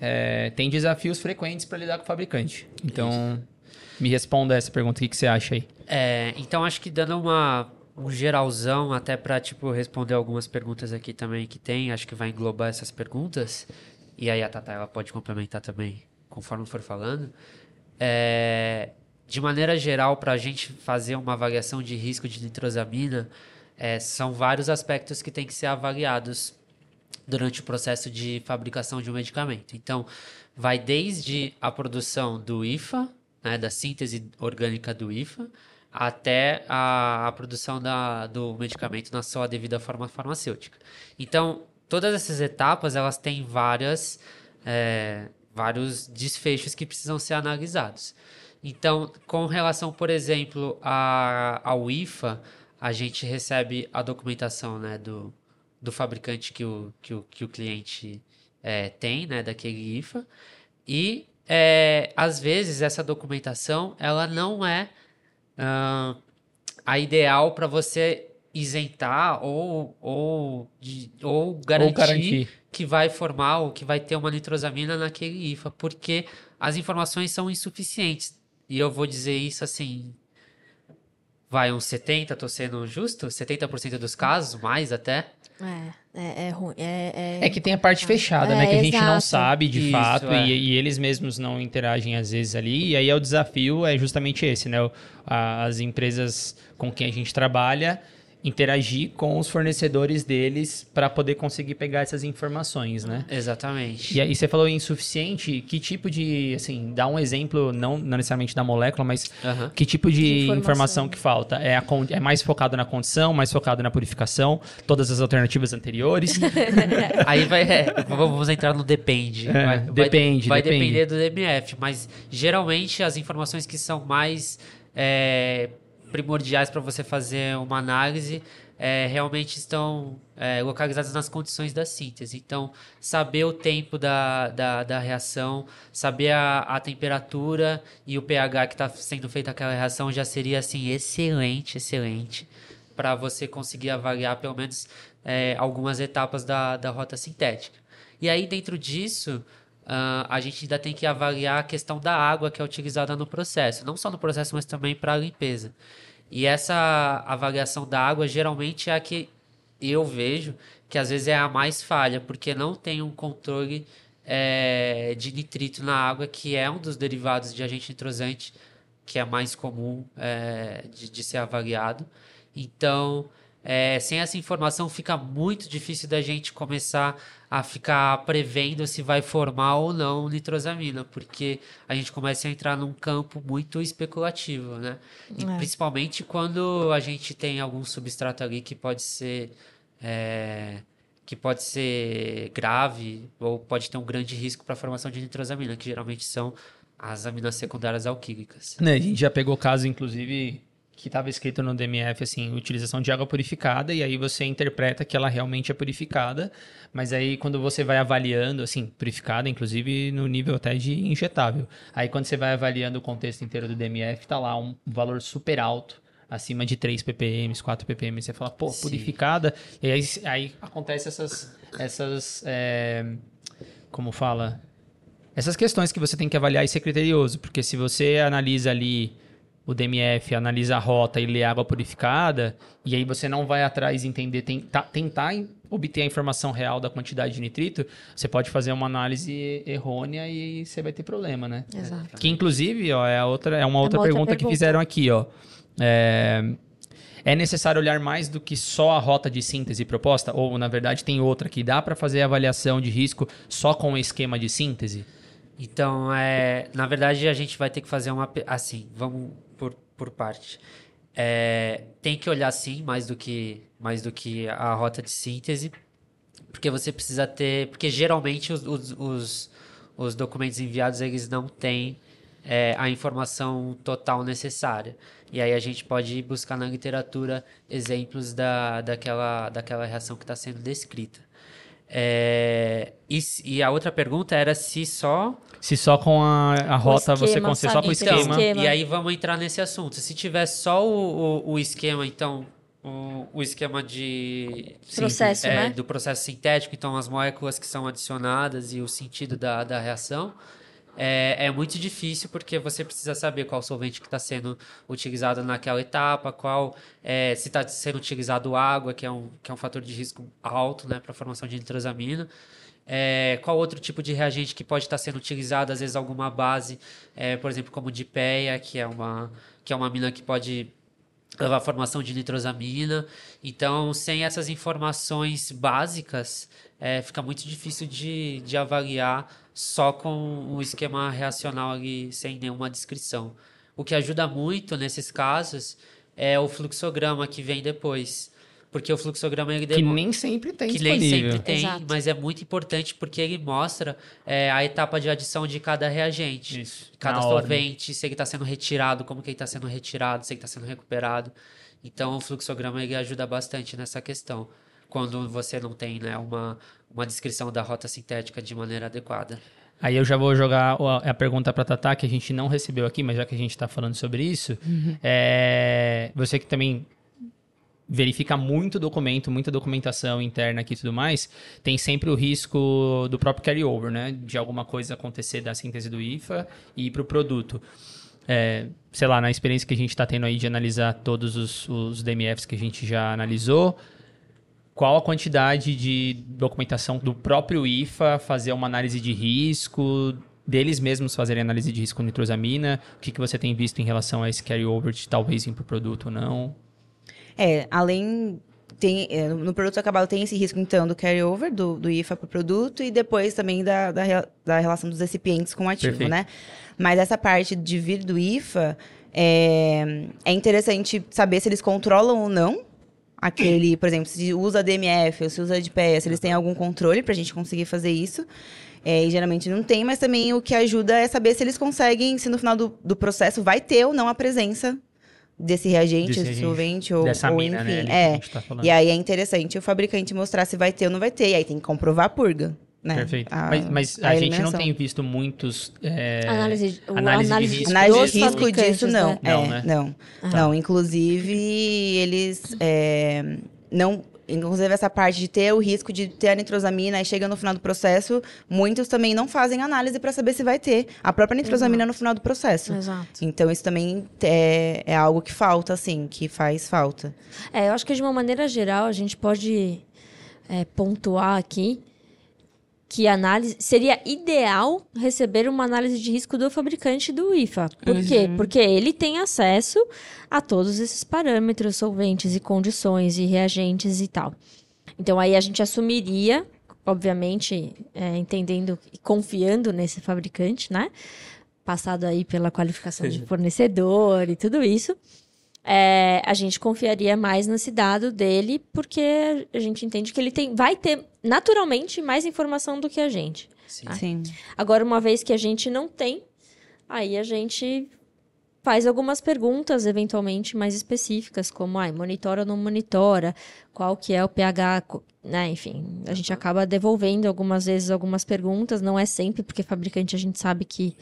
É, tem desafios frequentes pra lidar com o fabricante. Então, me responda essa pergunta, o que, que você acha aí? É, então acho que dando uma um geralzão até para tipo responder algumas perguntas aqui também que tem, acho que vai englobar essas perguntas. E aí a Tata ela pode complementar também conforme for falando. É, de maneira geral, para a gente fazer uma avaliação de risco de nitrosamina, é, são vários aspectos que têm que ser avaliados durante o processo de fabricação de um medicamento. Então, vai desde a produção do IFA, né, da síntese orgânica do IFA, até a, a produção da, do medicamento na sua devida forma farmacêutica. Então, todas essas etapas, elas têm várias, é, vários desfechos que precisam ser analisados. Então, com relação, por exemplo, a, ao IFA, a gente recebe a documentação né, do, do fabricante que o, que o, que o cliente é, tem, né, daquele IFA. E, é, às vezes, essa documentação, ela não é ah, a ideal para você isentar ou, ou, de- ou, garantir garantir. que vai formar ou que vai ter uma nitrosamina naquele IFA, porque as informações são insuficientes. E eu vou dizer isso assim, vai uns 70, tô sendo justo? 70% dos casos, mais até. É, é, é ruim. É, é... É que tem a parte fechada, É, né? Que a gente não exato. sabe de Isso, fato é. e, e eles mesmos não interagem às vezes ali. E aí é o desafio é justamente esse, né? O- a- As empresas com quem a gente trabalha interagir com os fornecedores deles para poder conseguir pegar essas informações, né? Exatamente. E aí você falou insuficiente, que tipo de, assim, dá um exemplo, não, não necessariamente da molécula, mas que tipo de, informação. informação. que falta? É, a é mais focado na condição, mais focado na purificação, todas as alternativas anteriores? [laughs] Aí vai, é, vamos entrar no depende. É, vai, vai- depende, Vai, depende. depender do DMF, mas geralmente as informações que são mais é, primordiais para você fazer uma análise é, realmente estão é, localizadas nas condições da síntese. Então, saber o tempo da, da, da reação, saber a, a temperatura e o pH que está sendo feita aquela reação já seria assim excelente, excelente. para você conseguir avaliar pelo menos é, algumas etapas da, da rota sintética. E aí, dentro disso, ah, a gente ainda tem que avaliar a questão da água que é utilizada no processo, não só no processo, mas também para a limpeza. E essa avaliação da água geralmente é a que eu vejo que às vezes é a mais falha, porque não tem um controle é, de nitrito na água, que é um dos derivados de agente nitrosante que é mais comum é, de, de, ser avaliado. Então, é, sem essa informação, fica muito difícil da gente começar a ficar prevendo se vai formar ou não nitrosamina, porque a gente começa a entrar num campo muito especulativo, né? E É. principalmente quando a gente tem algum substrato ali que pode ser é, que pode ser grave ou pode ter um grande risco para a formação de nitrosamina, que geralmente são as aminas secundárias alquílicas. Né, a gente já pegou caso, inclusive, que estava escrito no DMF, assim, utilização de água purificada, e aí você interpreta que ela realmente é purificada, mas aí quando você vai avaliando, assim, purificada, inclusive no nível até de injetável. Aí quando você vai avaliando o contexto inteiro do DMF, tá lá um valor super alto, acima de 3 ppm, 4 ppm, você fala, pô, Sim. purificada, e aí, aí acontece essas, essas é, como fala, essas questões que você tem que avaliar e ser criterioso, porque se você analisa ali o DMF, analisa a rota e lê água purificada, e aí você não vai atrás entender, tentar, tentar obter a informação real da quantidade de nitrito, você pode fazer uma análise errônea e você vai ter problema, né? Exato. Que inclusive, ó, é, outra, é uma outra outra pergunta, que pergunta. fizeram aqui, ó. É, é necessário olhar mais do que só a rota de síntese proposta? Ou, na verdade, tem outra que dá para fazer a avaliação de risco só com o esquema de síntese? Então, é, na verdade, a gente vai ter que fazer uma. Assim, vamos por, parte. É, tem que olhar sim mais do que mais do que a rota de síntese, porque você precisa ter. Porque geralmente os, os, os, os documentos enviados eles não têm é, a informação total necessária. E aí a gente pode buscar na literatura exemplos da, daquela, daquela reação que está sendo descrita. É, e, e a outra pergunta era se só Se só com a, a rota você esquema, consegue, só com o Então, esquema. esquema. e aí vamos entrar nesse assunto. Se tiver só o, o, o esquema, então, o, o esquema de... Processo, é, né? Do processo sintético, então as moléculas que são adicionadas e o sentido da, da reação, é, é muito difícil porque você precisa saber qual solvente que está sendo utilizado naquela etapa, qual é, se está sendo utilizado água, que é um, que é um fator de risco alto né, para a formação de nitrosamina. É, qual outro tipo de reagente que pode estar sendo utilizado, às vezes alguma base, é, por exemplo, como dipeia, que é uma, que é uma amina que pode levar à formação de nitrosamina. Então, sem essas informações básicas, é, fica muito difícil de, de avaliar só com o esquema reacional ali, sem nenhuma descrição. O que ajuda muito nesses casos é o fluxograma que vem depois. Porque o fluxograma ele Que demo- nem sempre tem que nem disponível. sempre tem, Exato. mas é muito importante porque ele mostra é, a etapa de adição de cada reagente. Isso, Cada solvente, se ele está sendo retirado, como que ele está sendo retirado, se ele está sendo recuperado. Então, o fluxograma ele ajuda bastante nessa questão. Quando você não tem né, uma, uma descrição da rota sintética de maneira adequada. Aí eu já vou jogar a pergunta para Tatá, que a gente não recebeu aqui, mas já que a gente está falando sobre isso, é, você que também verifica muito documento, muita documentação interna aqui e tudo mais, tem sempre o risco do próprio carryover, né? De alguma coisa acontecer da síntese do IFA e ir para o produto. É, sei lá, na experiência que a gente está tendo aí de analisar todos os, os DMFs que a gente já analisou, qual a quantidade de documentação do próprio IFA fazer uma análise de risco, deles mesmos fazerem análise de risco com nitrosamina? O que, que você tem visto em relação a esse carryover de talvez ir para o produto ou não? É, além. Tem, é, no produto acabado tem esse risco, então, do carryover, do, do IFA para o produto, e depois também da, da, da relação dos recipientes com o ativo, Perfeito. né? Mas essa parte de vir do IFA, é, é interessante saber se eles controlam ou não aquele, por exemplo, se usa DMF ou se usa DPS, se eles têm algum controle para a gente conseguir fazer isso. É, e geralmente não tem, mas também o que ajuda é saber se eles conseguem, se no final do, do processo vai ter ou não a presença desse reagente, Desse solvente ou, ou mina, né? enfim. que é. tá. E aí é interessante o fabricante mostrar se vai ter ou não vai ter. E aí tem que comprovar a purga. Né? Perfeito. A- mas mas a, gente não tem visto muitos. é, Análise, o análise de análise risco. Análise de risco disso, não. né? Não, é, né? não. Não, inclusive, eles é, não. Inclusive, essa parte de ter o risco de ter a nitrosamina e chega no final do processo, muitos também não fazem análise para saber se vai ter a própria nitrosamina no final do processo. Exato. Então, isso também é, é algo que falta, assim, que faz falta. É, eu acho que de uma maneira geral a gente pode é, pontuar aqui que análise seria ideal receber uma análise de risco do fabricante do IFA. Por quê? Porque ele tem acesso a todos esses parâmetros, solventes e condições e reagentes e tal. Então aí a gente assumiria, obviamente, é, entendendo e confiando nesse fabricante, né? Passado aí pela qualificação de fornecedor e tudo isso é, a gente confiaria mais nesse dado dele, porque a gente entende que ele tem, vai ter naturalmente mais informação do que a gente. Sim. Sim. Agora, uma vez que a gente não tem, aí a gente faz algumas perguntas, eventualmente mais específicas, como ai, monitora ou não monitora, qual que é o pH, né? Enfim, a gente acaba devolvendo algumas vezes algumas perguntas, não é sempre, porque fabricante a gente sabe que,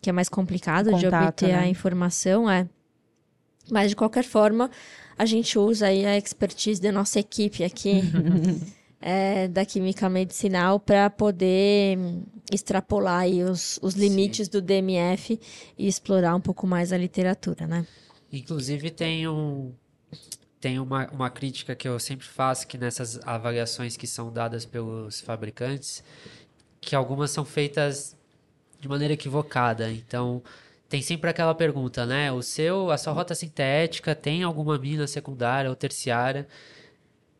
que é mais complicado O de contato, obter a né? informação, é. Mas de qualquer forma, a gente usa aí a expertise da nossa equipe aqui [laughs] é, da química medicinal para poder extrapolar aí os, os limites do DMF e explorar um pouco mais a literatura, né? Inclusive tem um tem uma, uma crítica que eu sempre faço que nessas avaliações que são dadas pelos fabricantes, que algumas são feitas de maneira equivocada. Então, tem sempre aquela pergunta, né? O seu, a sua rota sintética tem alguma mina secundária ou terciária?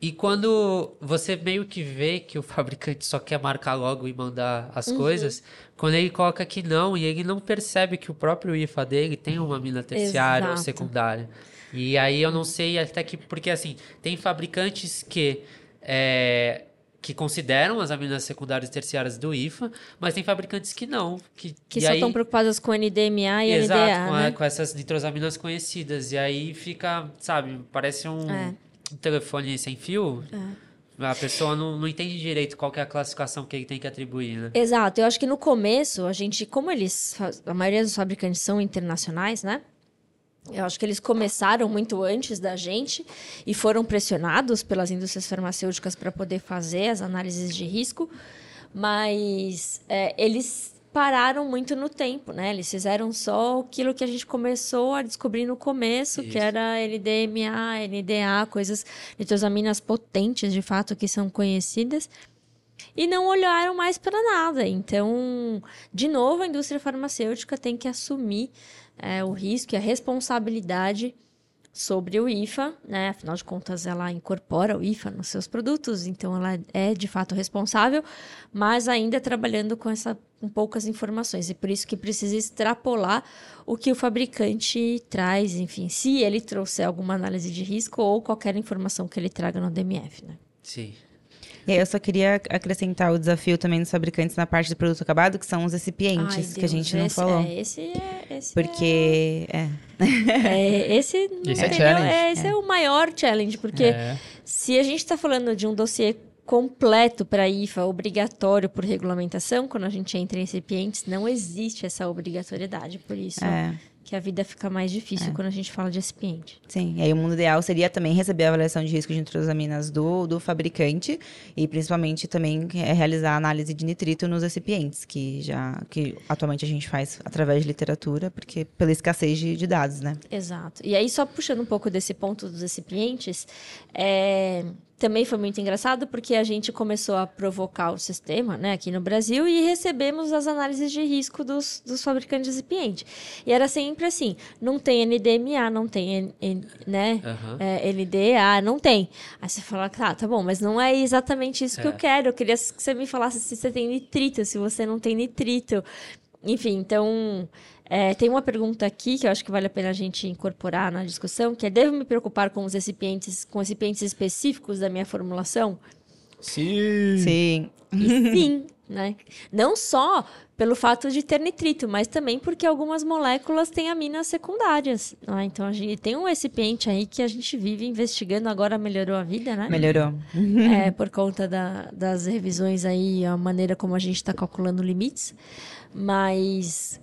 E quando você meio que vê que o [laughs] fabricante só quer marcar logo e mandar as coisas, quando ele coloca que não, e ele não percebe que o próprio IFA dele tem uma mina terciária ou Exato. secundária. E aí eu não sei até que. Porque assim, tem fabricantes que. é, que consideram as aminas secundárias e terciárias do IFA, mas tem fabricantes que não. Que, Que só aí- estão preocupadas com NDMA e Exato, NDA, com, a- né? com essas nitrosaminas conhecidas. E aí fica, sabe, parece um, É. telefone sem fio. A pessoa não, não entende direito qual é a classificação que ele tem que atribuir, né? Exato, eu acho que no começo, a gente, como eles, a maioria dos fabricantes são internacionais, né? Eu acho que eles começaram muito antes da gente e foram pressionados pelas indústrias farmacêuticas para poder fazer as análises de risco, mas é, eles pararam muito no tempo, né? Eles fizeram só aquilo que a gente começou a descobrir no começo, que Isso. era LDMA, NDA, coisas nitrosaminas potentes, de fato, que são conhecidas e não olharam mais para nada. Então, de novo, a indústria farmacêutica tem que assumir é, o risco e a responsabilidade sobre o IFA, né? Afinal de contas, ela incorpora o IFA nos seus produtos, então ela é de fato responsável, mas ainda trabalhando com essa com poucas informações e por isso que precisa extrapolar o que o fabricante traz, enfim, se ele trouxer alguma análise de risco ou qualquer informação que ele traga no DMF, né? Sim. E aí eu só queria acrescentar o desafio também dos fabricantes na parte do produto acabado, que são os recipientes, Ai, que a Deus, gente não esse- falou. É, esse é. Esse Porque, é, é, é, esse [laughs] não Esse é challenge. é, esse é. o maior challenge, porque É. se a gente está falando de um dossiê completo para IFA, obrigatório por regulamentação, quando a gente entra em recipientes, não existe essa obrigatoriedade. Por isso é, que a vida fica mais difícil quando a gente fala de recipiente. sim. E aí o mundo ideal seria também receber a avaliação de risco de nitrosaminas do, do fabricante e principalmente também é, realizar a análise de nitrito nos recipientes, que já que atualmente a gente faz através de literatura, porque pela escassez de, de dados, né? Exato. E aí, só puxando um pouco desse ponto dos recipientes, é, também foi muito engraçado porque a gente começou a provocar o sistema né, aqui no Brasil e recebemos as análises de risco dos, dos fabricantes de recipiente. E era sempre assim: não tem NDMA, não tem N- N- né, Aham. é, LDA, não tem. Aí você fala, tá, tá bom, mas não é exatamente isso que É. eu quero. Eu queria que você me falasse se você tem nitrito, se você não tem nitrito. Enfim, então. É, tem uma pergunta aqui que eu acho que vale a pena a gente incorporar na discussão, que é: devo me preocupar com os recipientes, com recipientes específicos da minha formulação? Sim. Sim. E sim, [laughs] né? Não só pelo fato de ter nitrito, mas também porque algumas moléculas têm aminas secundárias. né? Então a gente tem um recipiente aí que a gente vive investigando, agora melhorou a vida, né? Melhorou. É, por conta da- das revisões aí, a maneira como a gente está calculando limites. Mas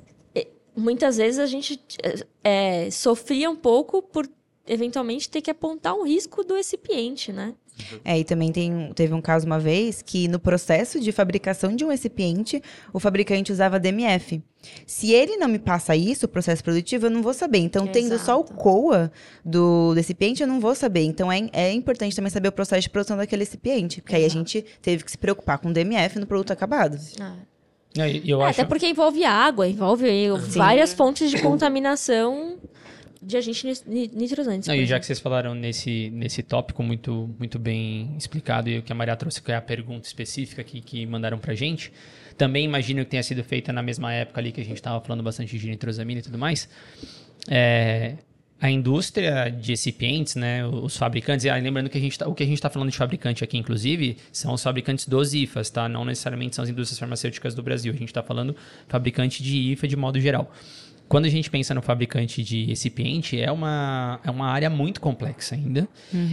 muitas vezes a gente é, sofria um pouco por eventualmente ter que apontar um risco do recipiente, né? É, e também tem, teve um caso uma vez que no processo de fabricação de um recipiente, o fabricante usava DMF. Se ele não me passa isso, o processo produtivo, eu não vou saber. Então, tendo só o Exato. COA do recipiente, eu não vou saber. Então, é, é importante também saber o processo de produção daquele recipiente. Porque aí a gente teve que se preocupar com DMF no produto acabado. E eu É, acho... Até porque envolve água, envolve várias fontes de contaminação de agentes ni- nitrosantes. Não, e já que vocês falaram nesse, nesse tópico muito, muito bem explicado e o que a Maria trouxe, que é a pergunta específica que, que mandaram pra gente, também imagino que tenha sido feita na mesma época ali que a gente estava falando bastante de nitrosamina e tudo mais. É, a indústria de recipientes, né, os fabricantes, e aí lembrando que a gente tá, o que a gente está falando de fabricante aqui, inclusive, são os fabricantes dos IFAs, tá? Não necessariamente são as indústrias farmacêuticas do Brasil. A gente está falando fabricante de IFA de modo geral. Quando a gente pensa no fabricante de recipiente, é uma, é uma área muito complexa ainda.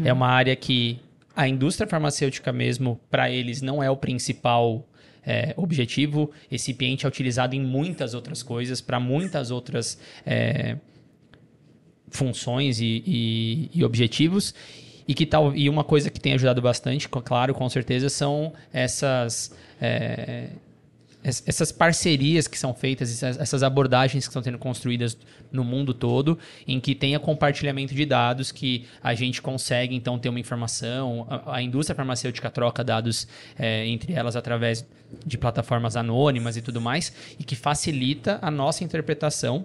É uma área que a indústria farmacêutica mesmo, para eles, não é o principal é, objetivo. Recipiente é utilizado em muitas outras coisas, para muitas outras é, funções e, e- e objetivos. E, que tal, e uma coisa que tem ajudado bastante, claro, com certeza, são essas, é, es- essas parcerias que são feitas, essas, essas abordagens que estão sendo construídas no mundo todo, em que tenha compartilhamento de dados, que a gente consegue, então, ter uma informação. A, a indústria farmacêutica troca dados é, entre elas através de plataformas anônimas e tudo mais, e que facilita a nossa interpretação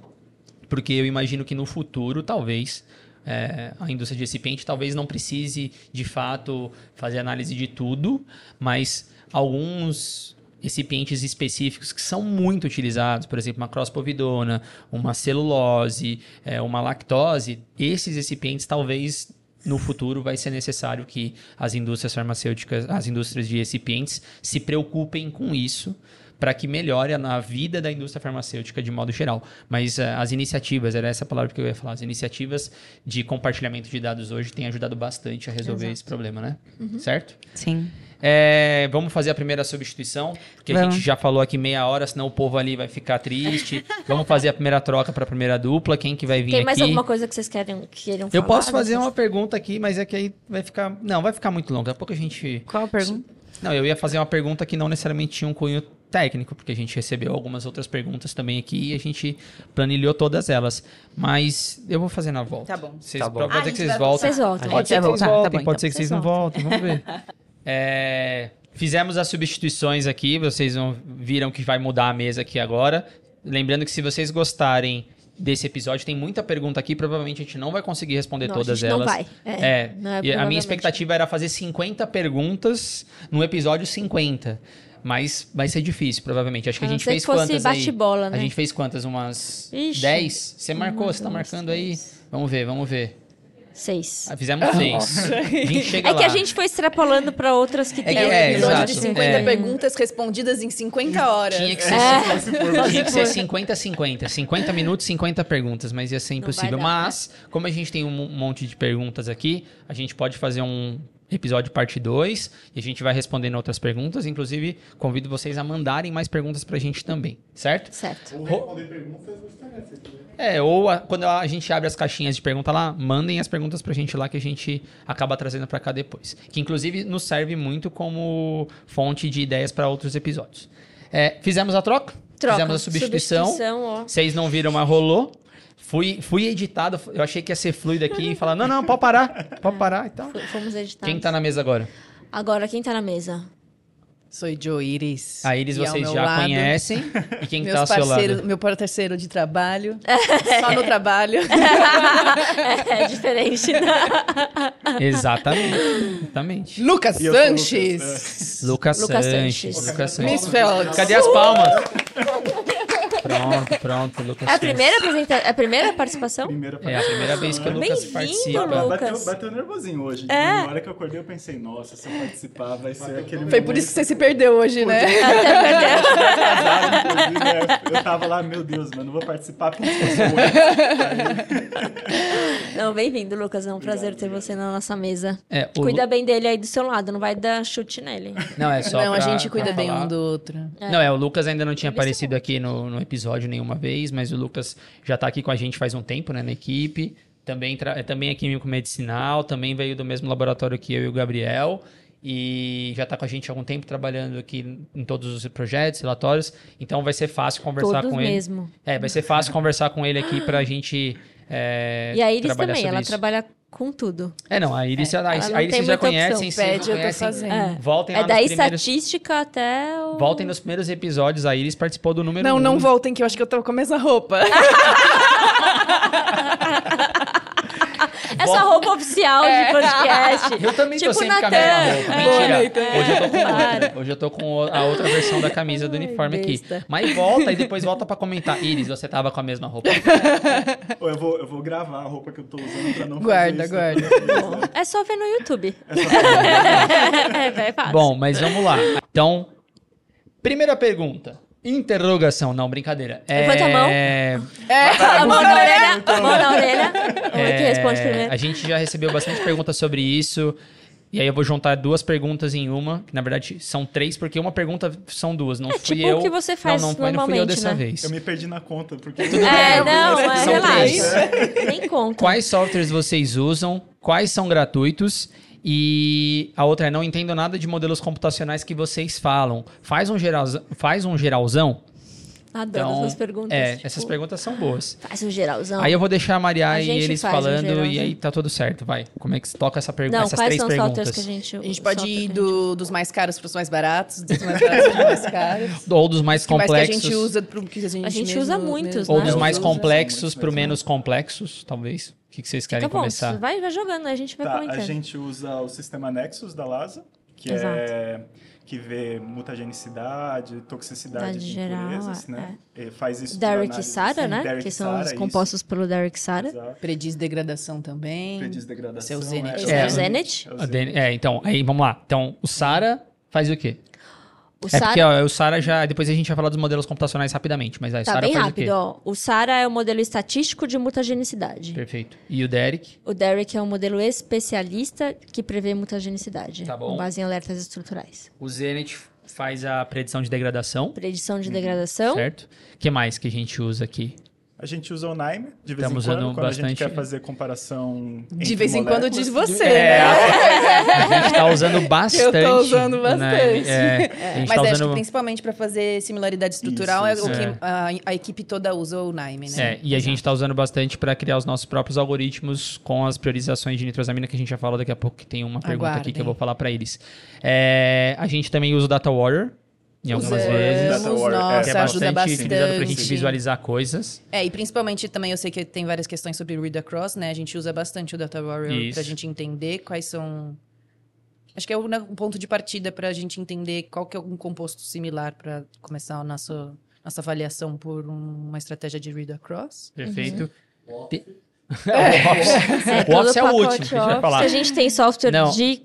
porque eu imagino que no futuro, talvez, é, a indústria de recipiente talvez não precise, de fato, fazer análise de tudo, mas alguns recipientes específicos que são muito utilizados, por exemplo, uma crosspovidona, uma celulose, é, uma lactose, esses recipientes talvez no futuro vai ser necessário que as indústrias farmacêuticas, as indústrias de recipientes se preocupem com isso para que melhore a vida da indústria farmacêutica de modo geral. Mas eh, as iniciativas, era essa a palavra que eu ia falar, as iniciativas de compartilhamento de dados hoje têm ajudado bastante a resolver esse problema, né? Certo? Sim. É, vamos fazer a primeira substituição, porque a Vamos. gente já falou aqui meia hora, senão o povo ali vai ficar triste. [laughs] vamos fazer a primeira troca para a primeira dupla. Quem que vai vir Tem aqui? mais alguma coisa que vocês querem, queiram Eu falar? posso fazer Vocês- uma pergunta aqui, mas é que aí vai ficar. Não, vai ficar muito longo. Daqui a pouco a gente. Qual a pergunta? Não, eu ia fazer uma pergunta que não necessariamente tinha um cunho técnico, porque a gente recebeu algumas outras perguntas também aqui e a gente planilhou todas elas. Mas eu vou fazer na volta. Tá bom. Vocês, Tá bom. Pode Ah, ser a que gente vocês voltem. Vocês voltam. Pode ser que vocês tá voltem, bom, pode então. ser que vocês não voltem, vamos ver. É, fizemos as substituições aqui, vocês viram que vai mudar a mesa aqui agora. Lembrando que se vocês gostarem desse episódio, tem muita pergunta aqui, provavelmente a gente não vai conseguir responder Não, a todas gente não elas. vai. É, É, não é e a minha expectativa era fazer 50 perguntas no episódio 50. Mas vai ser difícil, provavelmente. Acho que A a gente fez que quantas aí? bate-bola, né? A gente fez quantas? Umas Ixi. 10? Você marcou? Uma, Você tá marcando aí? Vamos ver, vamos ver. Seis. Ah, fizemos seis. A gente chega É que lá. a gente foi extrapolando para outras que É tem. que- É, um é, episódio exato. de 50 É. perguntas respondidas em 50 horas. Tinha que ser, tinha que ser 50-50. 50 minutos, 50 perguntas, mas ia ser impossível. dar, né? mas, como a gente tem um monte de perguntas aqui, a gente pode fazer um episódio parte 2 e a gente vai respondendo outras perguntas. Inclusive, convido vocês a mandarem mais perguntas pra gente também, certo? Certo. Ou responder perguntas no Instagram, se quiser. É, ou a- quando a gente abre as caixinhas de pergunta lá, mandem as perguntas pra gente lá que a gente acaba trazendo pra cá depois. Que inclusive nos serve muito como fonte de ideias pra outros episódios. É, fizemos a troca? Troca. Fizemos a substituição. Substituição, ó. Vocês não viram, mas rolou. Fui, fui editado, eu achei que ia ser fluido aqui e falar: não, não, pode parar, pode parar e tal. F- Fomos editados. Quem tá na mesa agora? Agora, quem tá na mesa? Sou Joe Iris. A Iris E vocês já lado, conhecem. E quem que Meus tá ao seu lado? meu parceiro de trabalho. [laughs] só no trabalho. É diferente. né? [laughs] Exatamente. Exatamente. Lucas E eu sou o Sanches. Lucas, Lucas Sanches. Sanches. Lucas Sanches. Miss Phelps. Cadê as palmas? [laughs] Pronto, pronto, Lucas. É a primeira apresentação? É a primeira participação? Primeira É a primeira vez que o Lucas Bem-vindo, participa. Lucas. Bateu, bateu nervosinho hoje. É. Na hora que eu acordei, eu pensei, nossa, se eu participar, vai ser aquele Foi por isso que você se perdeu hoje, né? né? Eu tava lá, meu Deus, mano, não vou participar porque se fosse hoje. Não, bem-vindo, Lucas. É um prazer ter você na nossa mesa. É, o Cuida Lu- bem dele aí do seu lado, não vai dar chute nele. Não, é só Não, a pra- gente cuida bem falar. um do outro. Não, é, o Lucas ainda não tinha aparecido aqui no, no episódio nenhuma vez, mas o Lucas já tá aqui com a gente faz um tempo, né, na equipe. Também, tra- é também é químico medicinal, também veio do mesmo laboratório que eu e o Gabriel. E já tá com a gente há algum tempo trabalhando aqui em todos os projetos, relatórios. Então vai ser fácil conversar Todos com ele. mesmo. É, vai ser fácil conversar com ele aqui pra gente. É, E a Iris também, ela isso. trabalha com tudo. É, não, a Iris, a, ela a não Iris já conhecem, opção. vocês Pede, eu tô conhecem. fazendo. É. Voltem É lá da primeiros... estatística até o... Voltem nos primeiros episódios, a Iris participou do número Não, um. não voltem, que eu acho que eu tô com a mesma roupa. [laughs] Essa roupa oficial É. de podcast. Eu também Tipo tô sempre com a mesma roupa. É. Mentira. Hoje eu tô com outra. Hoje eu tô com a outra versão da camisa do uniforme besta. aqui. Mas volta e depois volta pra comentar. Iris, você tava com a mesma roupa. Ou eu vou, eu vou gravar a roupa que eu tô usando pra não Guarda, fazer isso. guarda. É só ver no YouTube. É só- [laughs] É, é fácil. Bom, mas vamos lá. Então, primeira pergunta. Interrogação, não, brincadeira. Levanta a mão. É, a mão na orelha, a mão na orelha. É, que responde primeiro. A gente já recebeu bastante perguntas sobre isso. E aí eu vou juntar duas perguntas em uma, que na verdade são três, porque uma pergunta são duas. Não É fui tipo eu. o que você faz não, não, mas não fui eu normalmente, dessa né? vez. Eu me perdi na conta, porque... É, não, é, São relaxa. Nem conta. Quais softwares vocês usam? Quais são gratuitos? E a outra é não entendo nada de modelos computacionais que vocês falam. Faz um geralzão. Faz um geralzão? Adoro Então, essas perguntas. é, tipo, essas perguntas são boas. Faz um geralzão. Aí eu vou deixar a Maria A e eles um falando geralzão. e aí tá tudo certo. Vai. Como é que se toca essa pergunta? Não, essas quais três são os perguntas? que a gente A gente pode ir a gente- do- dos mais caros para os mais baratos, dos [laughs] mais baratos para os mais caros. Ou dos mais Que mais que a complexos. gente usa pro que a gente A gente mesmo- usa muitos, Ou né? dos É, mais complexos muito menos complexos, talvez. O que, que vocês querem Fica bom, começar? vai, vai jogando, a gente vai Tá, comentando. a gente usa o sistema Nexus da LASA, que Exato. é que vê mutagenicidade, toxicidade Da de geral, impurezas, é, né? E faz isso Derek e Sara, né? Derek que são Sara, os isso. compostos pelo Derek e Sara. Prediz degradação também. Prediz degradação. É o Zenit. É É. o Zenit. É o A Zenit. Dani- É, então, aí vamos lá. Então, o Sara faz o quê? O É porque Sara ó, o Sara já. Depois a gente vai falar dos modelos computacionais rapidamente, mas aí o tá Sara bem rápido, o ó. O Sara é o modelo estatístico de mutagenicidade. Perfeito. E o Derek? O Derek é um modelo especialista que prevê mutagenicidade. Tá bom. Com base em alertas estruturais. O Zenit faz a predição de degradação, Predição de degradação. certo? O que mais que a gente usa aqui? A gente usa o NIME de vez Estamos em quando, usando quando a gente bastante- quer fazer comparação De entre vez em quando diz você, É, né? a gente tá usando bastante. usando né? bastante. É, a gente Mas tá acho que principalmente para fazer similaridade estrutural Isso, é o que É. a, a equipe toda usa o Naime, né? É, e a gente está usando bastante para criar os nossos próprios algoritmos com as priorizações de nitrosamina que a gente já falou daqui a pouco, que tem uma pergunta aqui Aguardem. que eu vou falar para eles. É, a gente também usa o Data Warrior em algumas Usamos, vezes. É. nossa, Que é ajuda bastante utilizado para a gente bastante. visualizar coisas. É, e principalmente também eu sei que tem várias questões sobre read across, né? A gente usa bastante o Data Warrior Isso. pra gente entender quais são. Acho que é o né, um ponto de partida pra gente entender qual que é um composto similar pra começar a nossa, nossa avaliação por um- uma estratégia de read across. Perfeito. Te- É, [laughs] o Office é o pacote último, que a gente vai Office. falar. A gente tem software Não. de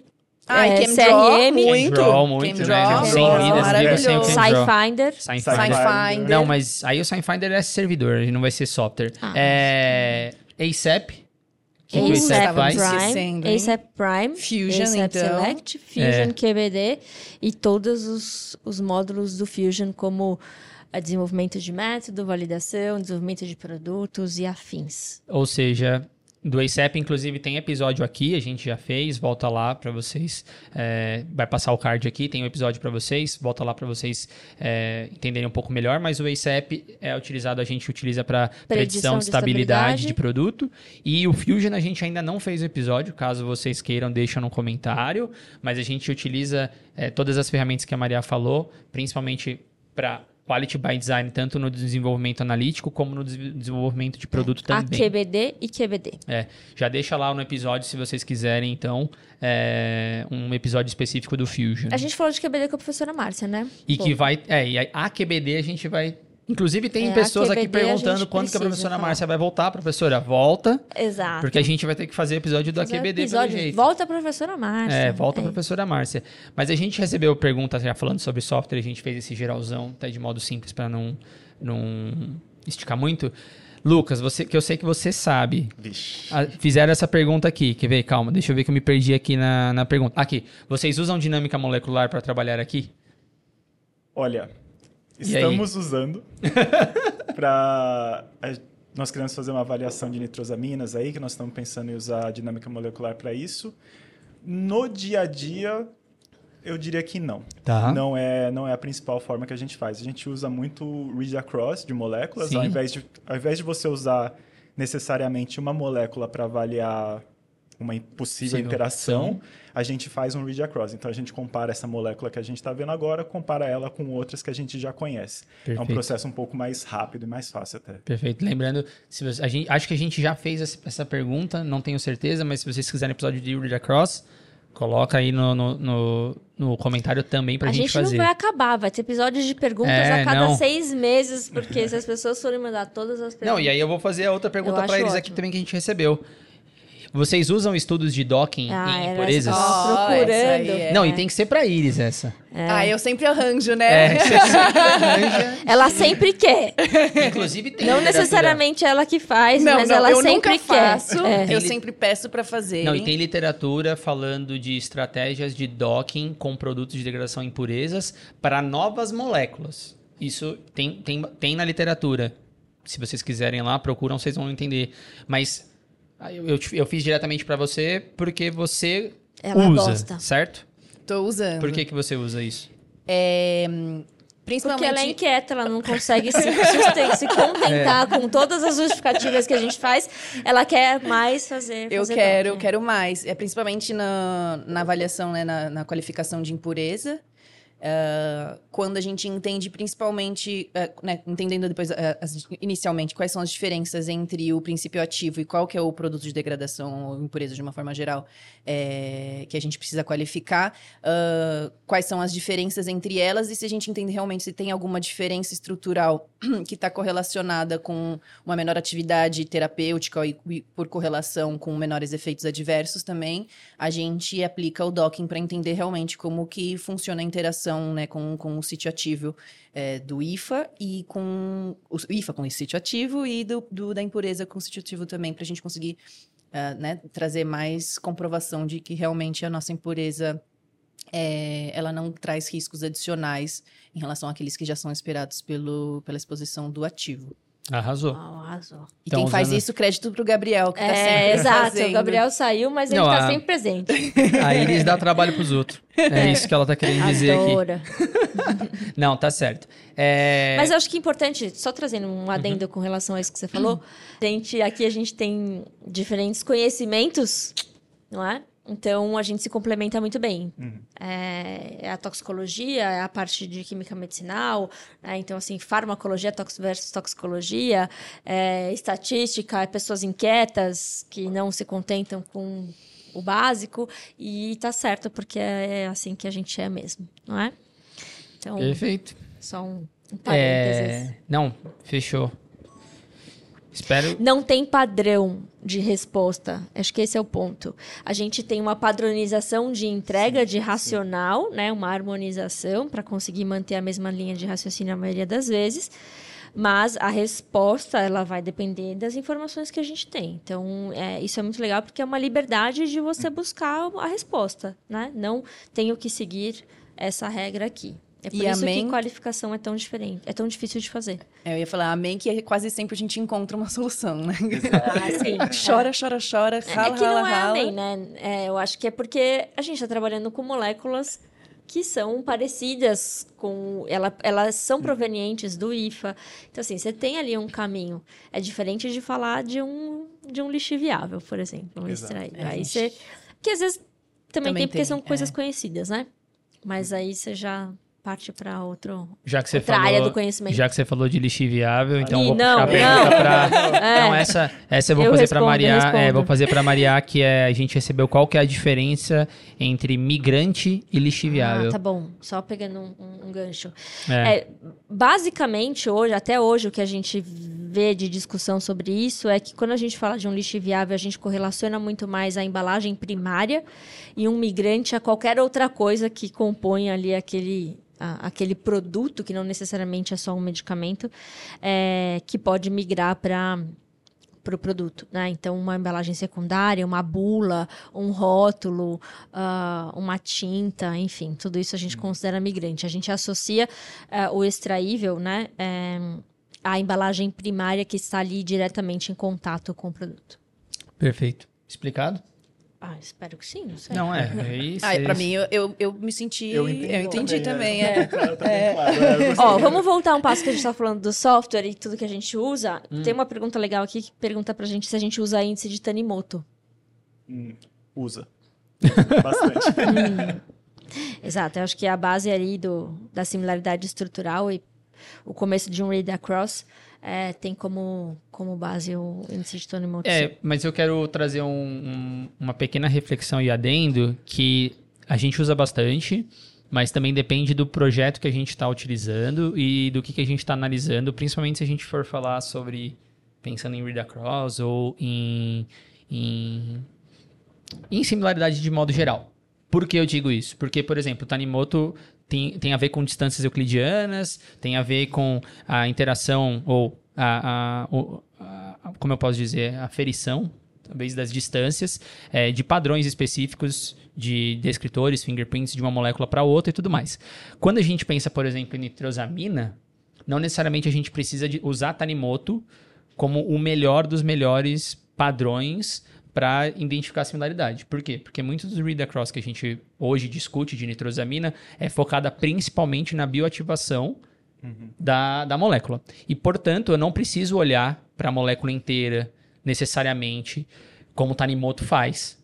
Ah, é, e CRM, muito. Draw, muito, CamDraw, né? nossa, Sem vidas, sem o. SciFinder. SciFinder. Não, mas aí o SciFinder é servidor, ele não vai ser software. Ah. É, ASAP. Que, ASAP Prime? ASAP Prime, Fusion, ASAP então. Select, Fusion, É. QBD e todos os, os módulos do Fusion, como a desenvolvimento de método, validação, desenvolvimento de produtos e afins. Ou seja, do ASAP, inclusive, tem episódio aqui, a gente já fez, volta lá para vocês. é, vai passar o card aqui, tem um episódio para vocês, volta lá para vocês é, entenderem um pouco melhor. Mas o ASAP é utilizado, a gente utiliza para predição de de estabilidade, estabilidade. de produto. E o Fusion a gente ainda não fez o episódio, caso vocês queiram, deixa no comentário. Mas a gente utiliza é, todas as ferramentas que a Maria falou, principalmente para Quality by Design, tanto no desenvolvimento analítico como no des- desenvolvimento de produto também. AQBD e QBD. É, já deixa lá no episódio se vocês quiserem, então, é, um episódio específico do Fusion. A gente falou de QBD com a professora Márcia, né? E Pô, que vai. É, e a QBD a gente vai Inclusive, tem É, pessoas aqui QBD perguntando quando que a professora falar. Márcia vai voltar. Professora, volta, Exato. porque a gente vai ter que fazer episódio do Fazer um AQBD episódio, pelo jeito. Volta a professora Márcia. É, volta a professora Márcia. Mas a gente recebeu perguntas já falando sobre software, a gente fez esse geralzão, até de modo simples para não, não esticar muito. Lucas, você, que eu sei que você sabe. Vixe. Ah, Fizeram essa pergunta aqui. Quer ver? Calma, deixa eu ver que eu me perdi aqui na, na pergunta. Aqui. Vocês usam dinâmica molecular para trabalhar aqui? Olha? Estamos usando [laughs] para nós queremos fazer uma avaliação de nitrosaminas aí, que nós estamos pensando em usar a dinâmica molecular para isso. No dia a dia, eu diria que não. Tá. Não é, não é a principal forma que a gente faz. A gente usa muito read across de moléculas, Sim. ao invés de, ao invés de você usar necessariamente uma molécula para avaliar uma possível Sim, interação, a gente faz um read across. Então a gente compara essa molécula que a gente está vendo agora, compara ela com outras que a gente já conhece. É um Perfeito. processo um pouco mais rápido e mais fácil até. Perfeito. Lembrando, se você- a gente, acho que a gente já fez essa, pergunta, não tenho certeza, mas se vocês quiserem episódio de Read Across, coloca aí no, no, no, no comentário também pra a gente, gente fazer. não vai acabar, vai ter episódios de perguntas É, a cada não. seis meses, porque se as pessoas forem mandar todas as perguntas. Não, e aí eu vou fazer a outra pergunta acho eles aqui ótimo. também que a gente recebeu. Vocês usam estudos de docking Ah, em impurezas? Ó, Ó, procurando. aí é. Não, e tem que ser pra Iris essa. Ah, eu sempre arranjo, né? É, [laughs] você sempre arranja. Ela sempre quer. Inclusive tem Não literatura- necessariamente ela que faz, Não, mas não, ela eu sempre nunca quer. faço. É. Eu sempre peço pra fazer. Não, e tem literatura falando de estratégias de docking com produtos de degradação em impurezas para novas moléculas. Isso tem, tem, tem na literatura. Se vocês quiserem lá, procuram, vocês vão entender. Mas eu, eu, te- eu fiz diretamente para você porque você Ela usa, gosta. certo? Tô usando. Por que, que você usa isso? É, Porque principalmente... ela é inquieta, ela não consegue se, susten- se contentar com todas as justificativas que a gente faz. Ela quer mais fazer. Eu fazer quero, eu doc. quero mais. É principalmente na, na avaliação, né, na, na qualificação de impureza. Ah, quando a gente entende principalmente, ah, né, entendendo depois ah, as- inicialmente quais são as diferenças entre o princípio ativo e qual que é o produto de degradação ou impureza de uma forma geral é, que a gente precisa qualificar, quais são as diferenças entre elas e se a gente entende realmente se tem alguma diferença estrutural [clears throat] que está correlacionada com uma menor atividade terapêutica e por correlação com menores efeitos adversos também, a gente aplica o docking para entender realmente como que funciona a interação né, com, com o sítio ativo é, do IFA e com o IFA com o sítio ativo e do, do- da impureza com o sítio ativo também, para a gente conseguir ah, né, trazer mais comprovação de que realmente a nossa impureza é, ela não traz riscos adicionais em relação àqueles que já são esperados pelo, pela exposição do ativo. Arrasou. Uau, arrasou. E Então, quem faz usando- isso, crédito pro Gabriel, que tá sempre É, exato. fazendo. O Gabriel saiu, mas ele Não, tá a- sempre presente. [laughs] A Iris dá trabalho pros outros. É [laughs] isso que ela tá querendo dizer aqui. [laughs] Não, tá certo. É... Mas eu acho que é importante, só trazendo um adendo com relação a isso que você falou, gente, aqui a gente tem diferentes conhecimentos, não é? Então a gente se complementa muito bem. É, é a toxicologia, é a parte de química medicinal, né? então assim, farmacologia tox versus toxicologia, é, estatística, é pessoas inquietas que não se contentam com o básico, e tá certo, porque é assim que a gente é mesmo, não é? Então, Perfeito. só um, um parênteses. É... Não, fechou. Espero. Não tem padrão de resposta. Acho que esse é o ponto. A gente tem uma padronização de entrega de racional, né? Uma harmonização para conseguir manter a mesma linha de raciocínio a maioria das vezes. Mas a resposta ela vai depender das informações que a gente tem. Então, é, isso é muito legal porque é uma liberdade de você buscar a resposta, né? Não tenho que seguir essa regra aqui. É por E isso amém? que qualificação é tão diferente, é tão difícil de fazer. É, Eu ia falar amém, que quase sempre a gente encontra uma [laughs] solução, né? Ah, sim. [laughs] chora, chora, chora, rala, é que rala, não é rala. amém, né? É, eu acho que é porque a gente está trabalhando com moléculas que são parecidas com. Ela, elas são provenientes do IFA. Então, assim, você tem ali um caminho. É diferente de falar de um, de um lixo viável, por exemplo, um extraído. É, Aí gente. você. Que às vezes também, Também tem, porque tem, são coisas é. conhecidas, né? Mas aí você já parte para outro Já que você outra falou, área do conhecimento. Já que você falou de lixo inviável, então Ih, vou não, a pergunta pra... [laughs] É. Não, essa, essa eu vou Eu fazer eu Maria. É, vou fazer pra Maria, que é a gente recebeu qual que é a diferença entre migrante e lixo inviável. Ah, tá bom. Só pegando um, um- um gancho. É. É, basicamente, hoje, até hoje, o que a gente vê de discussão sobre isso é que quando a gente fala de um lixo viável, a gente correlaciona muito mais a embalagem primária e um migrante a qualquer outra coisa que compõe ali aquele. A- aquele produto, que não necessariamente é só um medicamento, é, que pode migrar para para o produto, né? Então, uma embalagem secundária, uma bula, um rótulo, ah, uma tinta, enfim, tudo isso a gente considera migrante. A gente associa ah, o extraível, né, eh, à embalagem primária que está ali diretamente em contato com o produto. Perfeito. Explicado? Ah, espero que sim, não sei. Não, é. [laughs] é isso, Ah, é pra isso. mim, eu, eu, eu me senti. Eu entendi também, é. [laughs] é. Claro, tá claro, é, eu gostei. Ó, vamos voltar um passo que a gente está falando do software e tudo que a gente usa. Hum. Tem uma pergunta legal aqui que pergunta pra gente se a gente usa índice de Tanimoto. Hum, usa. [laughs] Bastante. Exato, eu acho que é a base ali do, da similaridade estrutural e o começo de um read across é, tem como, como base o índice de sim. É, mas eu quero trazer um- um- uma pequena reflexão e adendo que a gente usa bastante, mas também depende do projeto que a gente está utilizando e do que, que a gente está analisando, principalmente se a gente for falar sobre pensando em read across ou em, em, em similaridade de modo geral. Por que eu digo isso? Porque, por exemplo, o Tanimoto tem, tem a ver com distâncias euclidianas, tem a ver com a interação ou a, a- a- como eu posso dizer, a ferição, talvez das distâncias, eh, de padrões específicos de descritores, fingerprints de uma molécula para outra e tudo mais. Quando a gente pensa, por exemplo, em nitrosamina, não necessariamente a gente precisa usar Tanimoto como o melhor dos melhores padrões para identificar a similaridade. Por quê? Porque muitos dos read across que a gente hoje discute de nitrosamina é focada principalmente na bioativação da, da molécula. E, portanto, eu não preciso olhar para a molécula inteira necessariamente como o Tanimoto faz.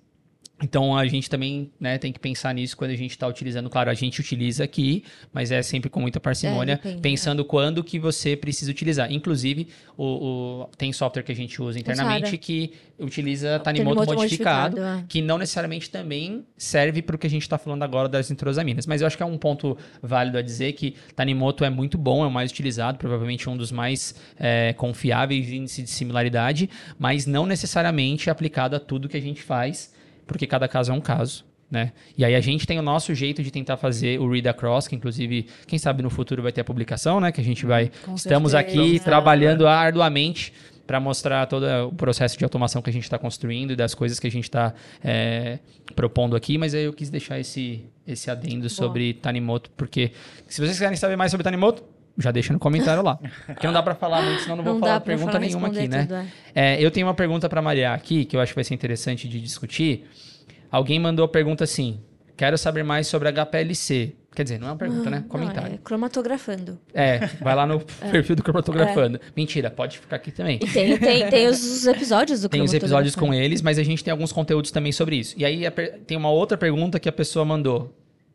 Então a gente também né, tem que pensar nisso quando a gente está utilizando. Claro, a gente utiliza aqui, mas é sempre com muita parcimônia, É, pensando quando que você precisa utilizar. Inclusive, o, o- tem software que a gente usa internamente que utiliza Tanimoto, Tanimoto modificado, modificado, é. que não necessariamente também serve para o que a gente está falando agora das nitrosaminas. Mas eu acho que é um ponto válido a dizer que Tanimoto é muito bom, é o mais utilizado, provavelmente um dos mais é, confiáveis de índice de similaridade, mas não necessariamente aplicado a tudo que a gente faz, porque cada caso é um caso. Né? E aí a gente tem o nosso jeito de tentar fazer o read across, que inclusive, quem sabe no futuro vai ter a publicação, né? Que a gente vai. Com estamos certeza. aqui trabalhando arduamente para mostrar todo o processo de automação que a gente está construindo e das coisas que a gente está propondo aqui, mas aí eu quis deixar esse, esse adendo sobre Tanimoto, porque se vocês querem saber mais sobre Tanimoto, já deixa no comentário lá. Porque não dá para falar muito, senão não vou Não falar pergunta falar, nenhuma aqui, né? tudo, é. É, eu tenho uma pergunta para Maria aqui, que eu acho que vai ser interessante de discutir. Alguém mandou a pergunta assim: quero saber mais sobre HPLC. Quer dizer, não é uma pergunta, né? Não, Comentário. é cromatografando. É, vai lá no [laughs] perfil do Cromatografando. Mentira, pode ficar aqui também. E tem, tem, tem os, os episódios do [laughs] Tem os episódios com eles, mas a gente tem alguns conteúdos também sobre isso. E aí tem uma outra pergunta que a pessoa mandou.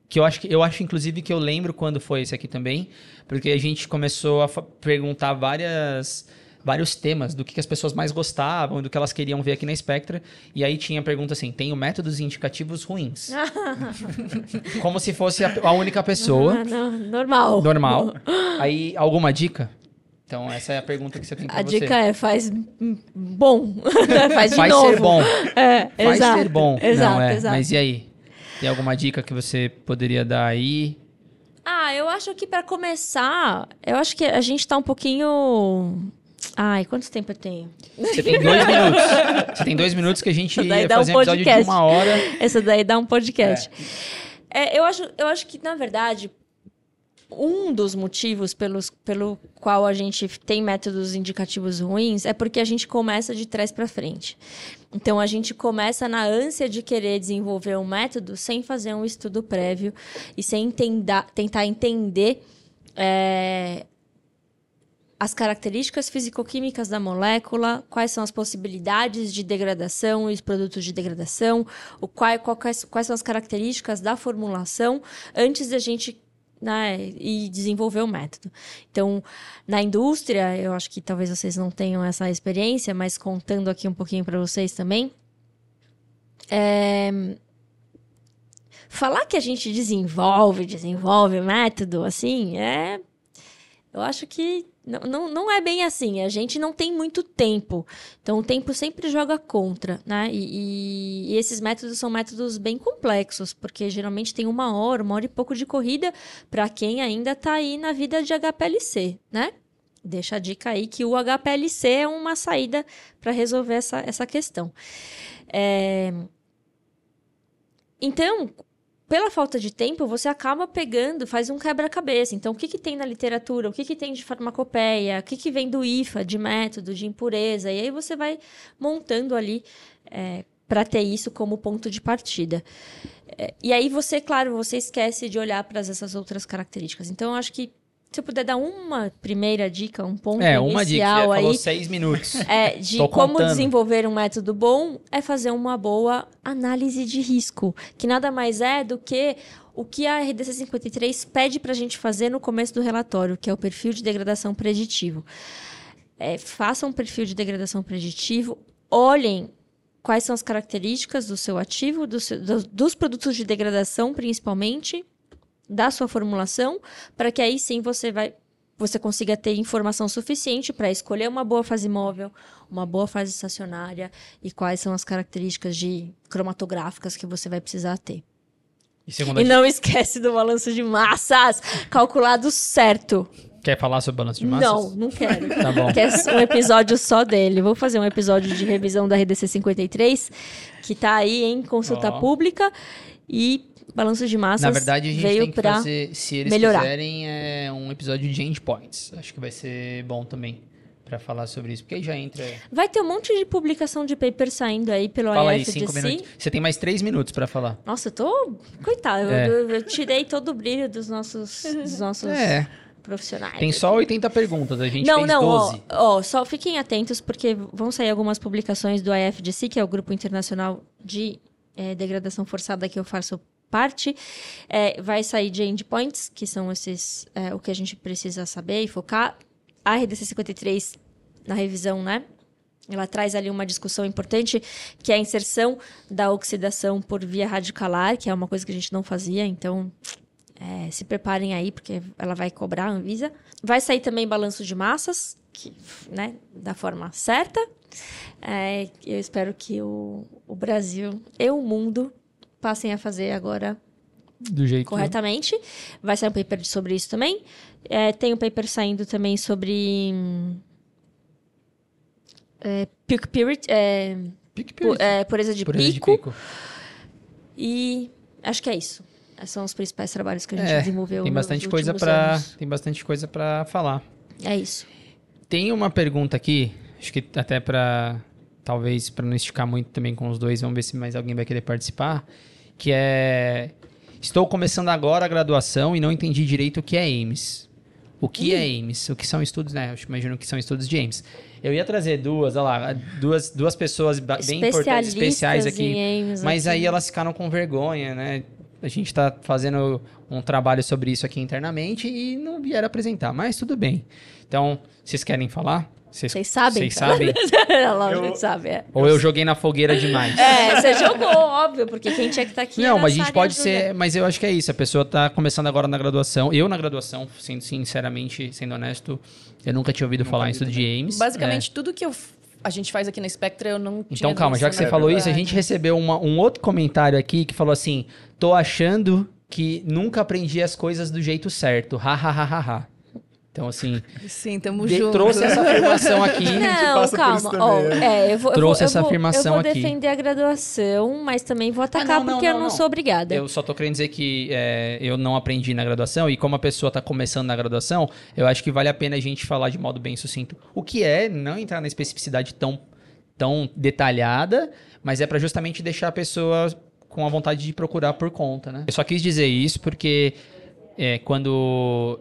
Que eu acho que eu acho, inclusive, que eu lembro quando foi esse aqui também, porque a gente começou a perguntar várias, vários temas do que, que as pessoas mais gostavam, do que elas queriam ver aqui na Spectra. E aí tinha a pergunta assim: tenho métodos indicativos ruins. [laughs] Como se fosse a, a única pessoa [laughs] não, normal. normal. Aí, alguma dica? Então, essa é a pergunta que você tem pra A você. dica é faz bom. [laughs] faz de Faz novo. ser bom. É, Faz exato, ser bom. Exato, Não, é. exato. Mas e aí? Tem alguma dica que você poderia dar aí? Ah, eu acho que pra começar, eu acho que a gente tá um pouquinho. Ai, quanto tempo eu tenho? Você tem dois minutos. Você tem dois minutos que a gente Daí ia dá um fazer um episódio de podcast. uma hora. Essa daí dá um podcast. É, eu, acho, eu acho que, na verdade, um dos motivos pelos, pelo qual a gente tem métodos indicativos ruins é porque a gente começa de trás para frente. Então, a gente começa na ânsia de querer desenvolver um método sem fazer um estudo prévio e sem tentar entender é, as características fisicoquímicas da molécula, quais são as possibilidades de degradação e os produtos de degradação, o qual, qual- quais, quais são as características da formulação, antes da gente né, e desenvolver o método. Então, na indústria, eu acho que talvez vocês não tenham essa experiência, mas contando aqui um pouquinho para vocês também, é, falar que a gente desenvolve, desenvolve método, assim, é. Eu acho que não, não, é bem assim. A gente não tem muito tempo. Então, o tempo sempre joga contra, né? E, e- e esses métodos são métodos bem complexos, porque geralmente tem uma hora, uma hora e pouco de corrida para quem ainda tá aí na vida de HPLC, né? Deixa a dica aí que o HPLC é uma saída para resolver essa, essa questão. É, Então, pela falta de tempo, você acaba pegando, faz um quebra-cabeça. Então, o que, que tem na literatura? O que, que tem de farmacopeia? O que, que vem do IFA, de método, de impureza? E aí você vai montando ali para ter isso como ponto de partida. É, e aí você, claro, você esquece de olhar para essas outras características. Então, eu acho que se eu puder dar uma primeira dica, um ponto É, uma dica. inicial Você aí, falou seis minutos. [laughs] é, de Tô como contando. desenvolver um método bom é fazer uma boa análise de risco, que nada mais é do que o que a RDC 53 pede para a gente fazer no começo do relatório, que é o perfil de degradação preditivo. É, façam um perfil de degradação preditivo, olhem quais são as características do seu ativo, do seu- do- dos produtos de degradação, principalmente, da sua formulação, para que aí sim você vai você consiga ter informação suficiente para escolher uma boa fase móvel, uma boa fase estacionária e quais são as características de cromatográficas que você vai precisar ter. E E não esquece do balanço de massas, calculado certo. Quer falar sobre balanço de massas? Não, não quero. [laughs] Tá bom. Quer um episódio só dele. Vou fazer um episódio de revisão da RDC 53, que tá aí em consulta Ó. pública e balanço de massas Na verdade, a gente veio tem que fazer, se eles melhorar. quiserem, é um episódio de endpoints. Acho que vai ser bom também pra falar sobre isso, porque aí já entra... Vai ter um monte de publicação de paper saindo aí pelo Fala aí, IFDC. cinco minutos. Você tem mais três minutos pra falar. Nossa, eu tô. Coitado, eu- É. eu, eu tirei todo o brilho dos nossos, dos nossos É, profissionais. tem só 80 perguntas, a gente não, fez não, ó, 12. ó, só fiquem atentos, porque vão sair algumas publicações do IFDC, que é o Grupo Internacional de eh, Degradação Forçada que eu faço parte. Eh, vai sair de endpoints, que são esses eh, o que a gente precisa saber e focar. A RDC 53, na revisão, né? Ela traz ali uma discussão importante, que é a inserção da oxidação por via radicalar, que é uma coisa que a gente não fazia, então é, se preparem aí, porque ela vai cobrar a Anvisa. Vai sair também balanço de massas, que, né, da forma certa. É, eu espero que o, o Brasil e o mundo passem a fazer agora Do jeito corretamente. Vai sair um paper sobre isso também. É, tem um paper saindo também sobre. É, peak purity, é, é, pureza de Pureza de pico. pico. E acho que é isso. Esses são os principais trabalhos que a gente É, desenvolveu. Tem bastante coisa para tem bastante coisa para falar. É isso. Tem uma pergunta aqui, acho que até pra. Talvez para não esticar muito também com os dois, vamos ver se mais alguém vai querer participar, que é estou começando agora a graduação e não entendi direito o que é AIMS. O que é AIMS? O que são estudos, né? Eu imagino que são estudos de AIMS. Eu ia trazer duas, olha lá, duas, duas pessoas bem importantes, especiais Especialistas aqui. AIMS Mas aí elas ficaram com vergonha, né? A gente tá fazendo um trabalho sobre isso aqui internamente e não vieram apresentar, mas tudo bem. Então, vocês querem falar? Vocês sabem? Vocês sabem? [laughs] Lógico Eu- que sabe, é. Ou eu joguei na fogueira demais? É, você jogou, óbvio, porque quem tinha que estar aqui Não, mas a gente pode ser. Mas eu acho que é isso. A pessoa tá começando agora na graduação. Eu, na graduação, sendo sinceramente, sendo honesto, eu nunca tinha ouvido falar em estudo de AIMS. Basicamente, tudo que eu a gente faz aqui na Spectra, eu não É. tinha Então, calma, já que você falou isso, a verdade. gente recebeu uma- um outro comentário aqui que falou assim: tô achando que nunca aprendi as coisas do jeito certo. Ha, ha, ha, ha, ha. Então, assim, Sim, tamo de- junto. trouxe essa afirmação aqui. [laughs] Não, passa por isso calma. Também, é, eu vou, eu Trouxe eu essa vou- afirmação Eu vou aqui. defender a graduação, mas também vou atacar não, não, porque eu não, não, não. sou obrigada. Eu só tô querendo dizer que é, eu não aprendi na graduação e como a pessoa tá começando na graduação, eu acho que vale a pena a gente falar de modo bem sucinto o que é, não entrar na especificidade tão, tão detalhada, mas é para justamente deixar a pessoa com a vontade de procurar por conta, né? Eu só quis dizer isso porque é, quando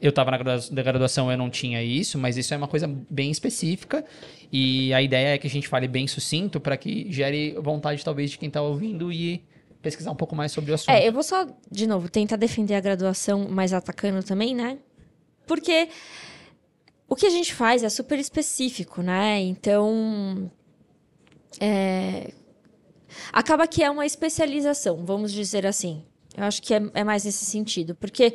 eu estava na gradua- na graduação eu não tinha isso, mas isso é uma coisa bem específica e a ideia é que a gente fale bem sucinto para que gere vontade talvez de quem está ouvindo e pesquisar um pouco mais sobre o assunto. É, eu vou só, de novo, tentar defender a graduação, mas atacando também, né? Porque o que a gente faz é super específico, né? Então. é, Acaba que é uma especialização, vamos dizer assim. Eu acho que é, é mais nesse sentido. Porque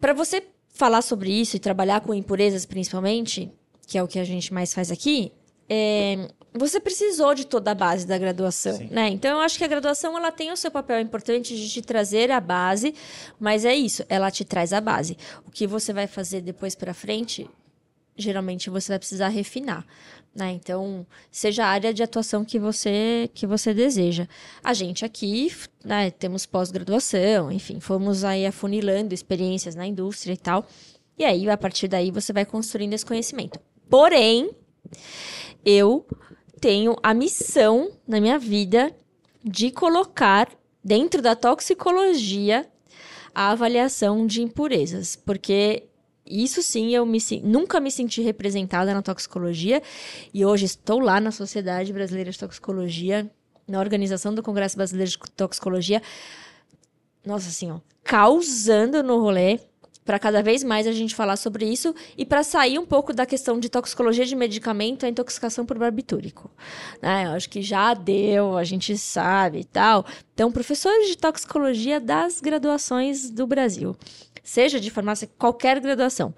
para você falar sobre isso e trabalhar com impurezas, principalmente, que é o que a gente mais faz aqui, é, você precisou de toda a base da graduação, Sim. né? Então eu acho que a graduação ela tem o seu papel importante de te trazer a base, mas é isso, ela te traz a base. O que você vai fazer depois para frente, geralmente você vai precisar refinar, né? Então, seja a área de atuação que você que você deseja. A gente aqui, né, temos pós-graduação, enfim, fomos aí afunilando experiências na indústria e tal. E aí, a partir daí, você vai construindo esse conhecimento. Porém, eu tenho a missão na minha vida de colocar dentro da toxicologia a avaliação de impurezas, porque isso sim eu me, nunca me senti representada na toxicologia e hoje estou lá na Sociedade Brasileira de Toxicologia, na organização do Congresso Brasileiro de Toxicologia, nossa assim, ó, causando no rolê para cada vez mais a gente falar sobre isso e para sair um pouco da questão de toxicologia de medicamento, a intoxicação por barbitúrico. Né? Eu acho que já deu, a gente sabe e tal. Então, professores de toxicologia das graduações do Brasil, seja de farmácia, qualquer graduação.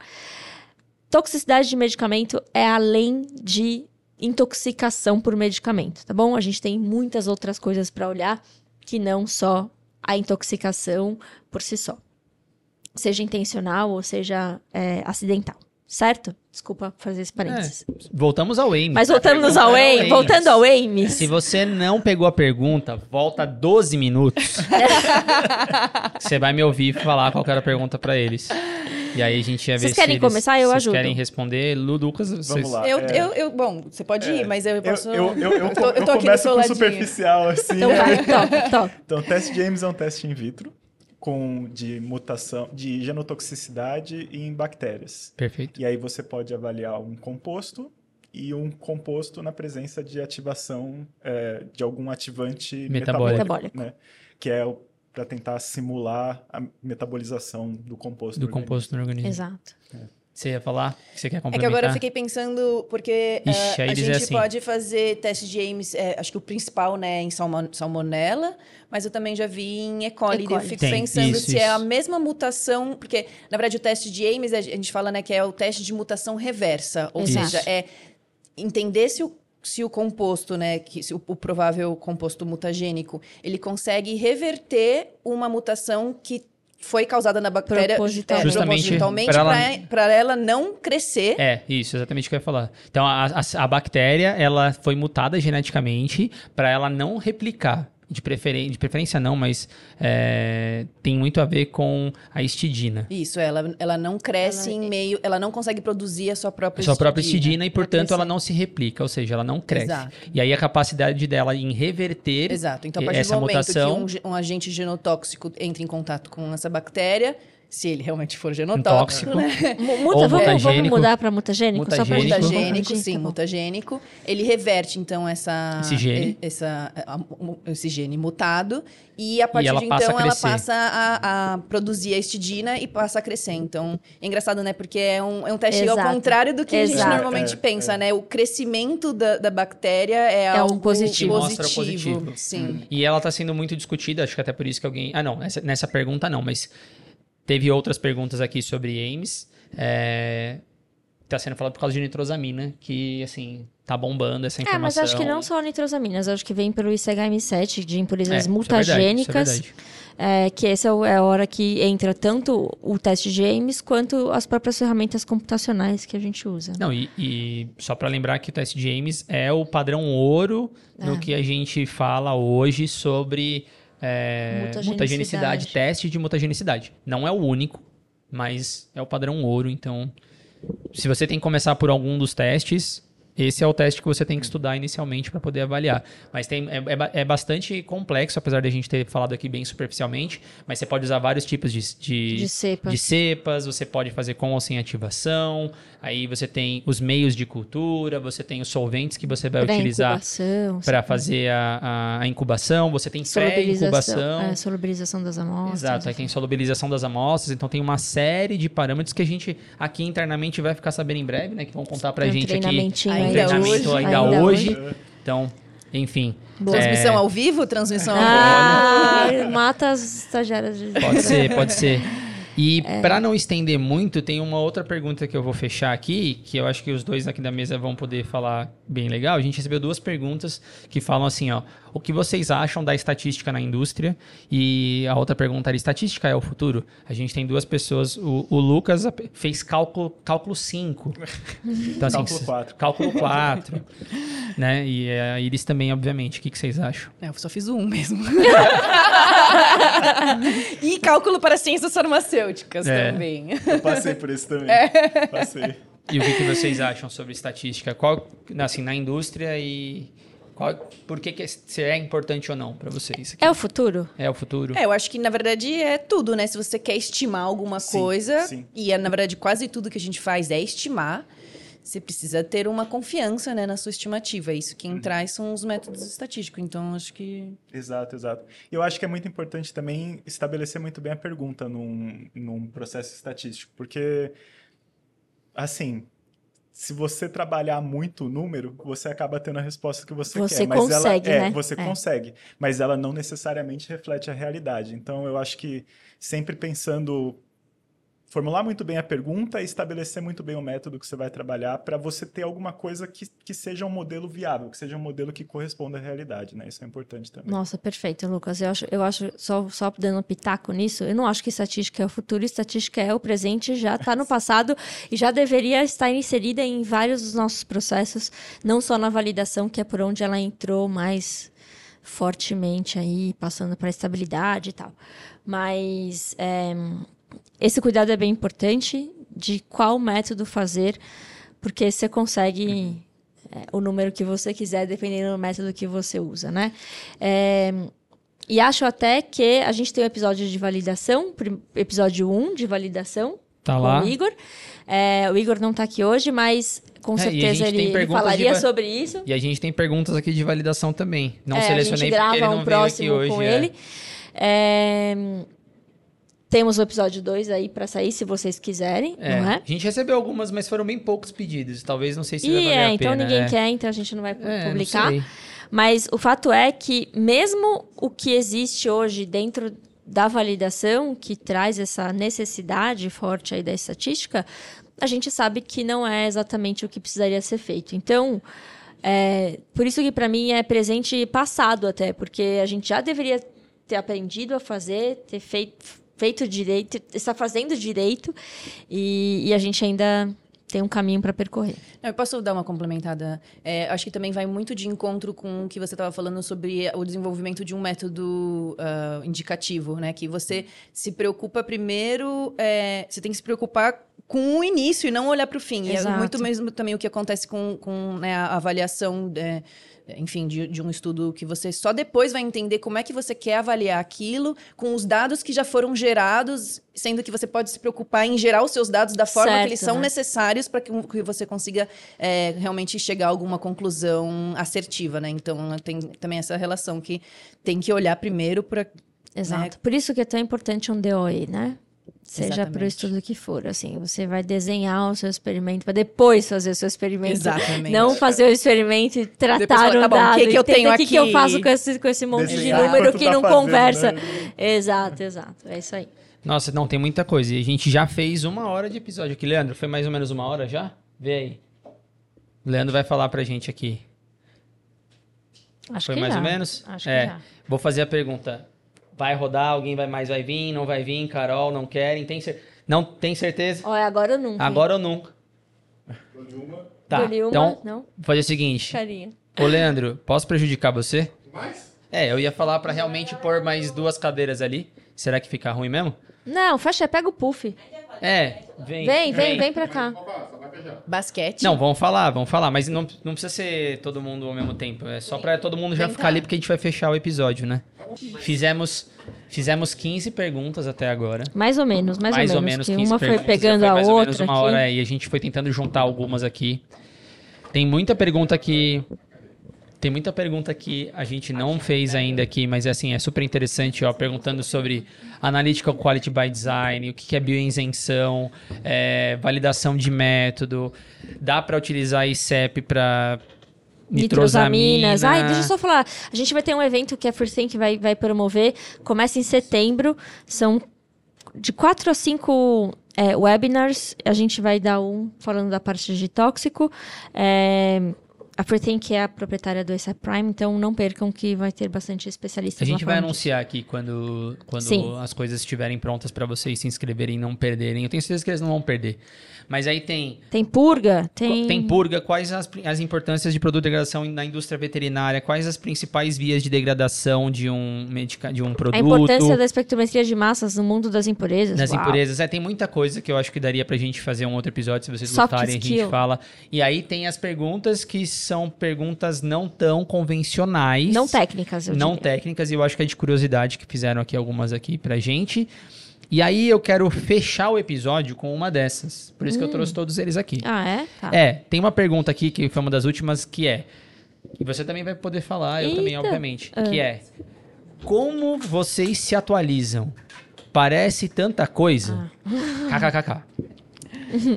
Toxicidade de medicamento é além de intoxicação por medicamento, tá bom? A gente tem muitas outras coisas para olhar que não só a intoxicação por si só seja intencional ou seja é, acidental, certo? Desculpa fazer esse parênteses. Voltamos ao Ames. Mas voltamos ao o voltando ao Ames. Se você não pegou a pergunta, volta 12 minutos. [laughs] você vai me ouvir falar qual era a pergunta pra eles. E aí a gente ia ver Vocês se querem eles, começar? Eu vocês ajudo. querem responder. Lu, Lucas, vocês... Vamos lá. Eu, é, eu, eu, bom, você pode ir, mas eu eu, posso. eu, eu, eu, tô, eu tô eu aqui no começo seu com ladinho. superficial, assim. Então vai, top, top. Então, o teste de Ames é um teste in vitro com, de mutação, de genotoxicidade em bactérias. Perfeito. E aí você pode avaliar um composto e um composto na presença de ativação é, de algum ativante Metabólico. metabólico, né? Que é para tentar simular a metabolização do composto. Do no organismo. composto no organismo. Exato. Você ia falar? Você quer É complementar? que agora eu fiquei pensando, porque Ixi, eh, aí a é gente assim. pode fazer teste de Ames, eh, acho que o principal, né, em salmon- salmonella, mas eu também já vi em E. coli. E. coli. Eu fico Tem, pensando isso, se é a isso. mesma mutação, porque, na verdade, o teste de Ames, a gente fala, né, que é o teste de mutação reversa, ou Exato. seja, é entender se o se o composto, né, que, se o, o provável composto mutagênico, ele consegue reverter uma mutação que foi causada na bactéria Propositalmente. é, propositalmente pra ela- para ela não crescer É, isso, exatamente o que eu ia falar. Então, a, a- a bactéria, ela foi mutada geneticamente para ela não replicar. De, preferen de preferência não, mas é, tem muito a ver com a histidina. Isso, ela, ela não cresce Ela- em meio. Ela não consegue produzir a sua própria A sua própria histidina e, portanto, ela não se replica, ou seja, ela não cresce. Exato. E aí a capacidade dela em reverter Exato. Então, a partir essa do momento mutação que um, um agente genotóxico entra em contato com essa bactéria, se ele realmente for genotóxico, Tóxico. né? Mu- Ou Muta, vamos, vamos mutagênico. mudar para mutagênico? Só Mutagênico. Mutagênico, confundir, sim, tá mutagênico. Ele reverte, então, essa, Esse gene. e- essa, esse gene mutado. E a partir ela de então, ela passa a, a produzir a histidina e passa a crescer. Então, é engraçado, né? Porque é um, é um teste ao Exato. contrário do que a gente Exato. normalmente É, pensa, né? O crescimento da, da bactéria é, um algo positivo. Mostra o positivo. Sim. E ela está sendo muito discutida, acho que até por isso que alguém. Ah, não, nessa, nessa pergunta não, mas teve outras perguntas aqui sobre Ames. É... Tá sendo falado por causa de nitrosamina, que, assim, tá bombando essa É, informação. mas acho que não só nitrosaminas, acho que vem pelo ICHM7 de É, impurezas isso é verdade, mutagênicas. é verdade. É, que essa é é a hora que entra tanto o teste de Ames quanto as próprias ferramentas computacionais que a gente usa. Não, e, e só para lembrar que o teste de Ames é o padrão ouro no É. que a gente fala hoje sobre é, Mutagenicidade. mutagenicidade, teste de mutagenicidade. Não é o único, mas é o padrão ouro. Então, se você tem que começar por algum dos testes, esse é o teste que você tem que estudar inicialmente para poder avaliar. Mas tem, é, é é bastante complexo, apesar de a gente ter falado aqui bem superficialmente. Mas você pode usar vários tipos de, de, De cepas. de cepas, você pode fazer com ou sem ativação. Aí você tem os meios de cultura, você tem os solventes que você vai Pra utilizar para fazer a, a- a incubação. Você tem pré-incubação. É, solubilização das amostras. Exato, aí tem solubilização das amostras, então tem uma série de parâmetros que a gente aqui internamente vai ficar sabendo em breve, né? Que vão contar pra Tem um gente aqui. um Ainda treinamento hoje. ainda, Ainda hoje. Então, enfim. Transmissão é, ao vivo? Transmissão ao vivo? Ah, mata as estagiárias de Pode ser, pode ser. E É. pra não estender muito, tem uma outra pergunta que eu vou fechar aqui, que eu acho que os dois aqui da mesa vão poder falar bem legal. A gente recebeu duas perguntas que falam assim, ó, o que vocês acham da estatística na indústria? E a outra pergunta era, estatística é o futuro? A gente tem duas pessoas, o, o Lucas fez cálculo, cálculo 5. [laughs] Então, assim, Cálculo quatro. Cálculo 4. [laughs] né? E a Iris também, obviamente. O que, que vocês acham? É, eu só fiz um mesmo. [laughs] e cálculo para ciências farmacêuticas É. também. Eu passei por isso também. Passei. E o que, que vocês acham sobre estatística? Qual, assim, na indústria e qual, por que, que se é importante ou não para vocês? aqui? É o futuro? É o futuro? É, eu acho que na verdade é tudo, né? Se você quer estimar alguma Sim, coisa, sim. e é, na verdade quase tudo que a gente faz é estimar, você precisa ter uma confiança né, na sua estimativa. Isso Uhum. quem traz são os métodos estatísticos. Então, acho que. Exato, exato. E eu acho que é muito importante também estabelecer muito bem a pergunta num, num processo estatístico, porque, assim, se você trabalhar muito o número, você acaba tendo a resposta que você, Você quer. Mas consegue, ela, é, né? Você É. consegue, mas ela não necessariamente reflete a realidade. Então, eu acho que sempre pensando formular muito bem a pergunta e estabelecer muito bem o método que você vai trabalhar para você ter alguma coisa que, que seja um modelo viável, que seja um modelo que corresponda à realidade, né? Isso é importante também. Nossa, perfeito, Lucas. Eu acho, eu acho só, só dando um pitaco nisso, eu não acho que estatística é o futuro, estatística é o presente, já está no [laughs] passado e já deveria estar inserida em vários dos nossos processos, não só na validação, que é por onde ela entrou mais fortemente aí, passando para a estabilidade e tal. Mas é, esse cuidado é bem importante de qual método fazer, porque você consegue é, o número que você quiser, dependendo do método que você usa, né? É, e acho até que a gente tem o episódio de validação, episódio 1 de validação, Tá lá. o Igor. É, o Igor não está aqui hoje, mas com É, certeza ele, ele de falaria va- sobre isso. E a gente tem perguntas aqui de validação também. Não É, selecionei a gente porque grava ele um não veio próximo aqui hoje. com é. ele. Temos o episódio 2 aí para sair, se vocês quiserem, É, não é? A gente recebeu algumas, mas foram bem poucos pedidos. Talvez não sei se vai E valer é, a então pena. ninguém é. quer, então a gente não vai É, não publicar. sei. Mas o fato é que, mesmo o que existe hoje dentro da validação, que traz essa necessidade forte aí da estatística, a gente sabe que não é exatamente o que precisaria ser feito. Então, é, por isso que para mim é presente e passado até, porque a gente já deveria ter aprendido a fazer, ter feito, feito direito, está fazendo direito, e, e a gente ainda tem um caminho para percorrer. Eu posso dar uma complementada? É, acho que também vai muito de encontro com o que você estava falando sobre o desenvolvimento de um método ah, indicativo, né? Que você se preocupa primeiro, é, você tem que se preocupar com o início e não olhar para o fim. E é Exato. muito mesmo também o que acontece com, com né, a avaliação. é, enfim, de, de um estudo que você só depois vai entender como é que você quer avaliar aquilo com os dados que já foram gerados, sendo que você pode se preocupar em gerar os seus dados da forma que eles Certo, são né? necessários para que, que você consiga é, realmente chegar a alguma conclusão assertiva, né? Então tem também essa relação que tem que olhar primeiro para Exato. Por isso que é tão importante um DOE, né? Seja para o estudo que for, assim, você vai desenhar o seu experimento para depois fazer o seu experimento. Exatamente. Não fazer o experimento e tratar o tá bom, o dado. que que eu tenho O que, eu aqui? faço com esse, com esse monte Desenhar de número que tá não fazendo, conversa. né? Exato, exato. É isso aí. Nossa, não, tem muita coisa. E a gente já fez uma hora de episódio aqui. Leandro, foi mais ou menos uma hora já? Vê aí. O Leandro vai falar pra gente aqui. Acho foi que mais já. ou menos? Acho é. que já. Vou fazer a pergunta. Vai rodar? Alguém vai mais vai vir? Não vai vir? Carol, não querem? Tem cer... Não tem certeza? Olha, agora eu nunca. Agora ou nunca? Tá, Dou-lhe uma, então não? vou fazer o seguinte. Carinha. Ô, Leandro, posso prejudicar você? É, eu ia falar pra realmente pôr mais duas cadeiras ali. Será que fica ruim mesmo? Não, fecha, pega o puff. É, vem. Vem, vem, vem pra cá. Basquete. Não, vamos falar, vamos falar, mas não, não precisa ser todo mundo ao mesmo tempo. É só pra todo mundo já ficar ali, porque a gente vai fechar o episódio, né? Fizemos, fizemos 15 perguntas até agora. Mais ou menos, mais, mais ou ou menos. menos que 15 uma foi perguntas, pegando já a foi mais ou menos outra uma aqui. hora aí, a gente foi tentando juntar algumas aqui. Tem muita pergunta que tem muita pergunta que a gente não fez ainda aqui, mas assim, é super interessante, ó, perguntando sobre Analytical Quality by Design, o que é bioisenção, é, validação de método, dá para utilizar ICEP para nitrosamina. Nitrosaminas. Ai, deixa eu só falar. A gente vai ter um evento que a FreeThink vai, vai promover. Começa em setembro. São de quatro a cinco é, webinars. A gente vai dar um falando da parte de tóxico. É, a FreeThink é a proprietária do ICEP Prime, então não percam que vai ter bastante especialistas A gente vai anunciar aqui quando, quando Sim. as coisas estiverem prontas para vocês se inscreverem e não perderem. Eu tenho certeza que eles não vão perder. Mas aí tem Tem purga, tem... Tem purga, quais as, as importâncias de produto de degradação na indústria veterinária, quais as principais vias de degradação de um, medica, de um produto. A importância da espectrometria de massas no mundo das impurezas. nas Uau. impurezas. É, tem muita coisa que eu acho que daria pra gente fazer um outro episódio, se vocês Soft gostarem, a gente skill. fala. E aí tem as perguntas que são perguntas não tão convencionais. Não técnicas, eu não diria. técnicas, e eu acho que é de curiosidade que fizeram aqui algumas aqui pra gente. E aí eu quero fechar o episódio com uma dessas. Por isso que eu trouxe todos eles aqui. Ah, é? Tá. É, tem uma pergunta aqui que foi uma das últimas que é. E você também vai poder falar, eu também, Eita. obviamente. Que é. Como vocês se atualizam? Parece tanta coisa. [laughs] KKKK.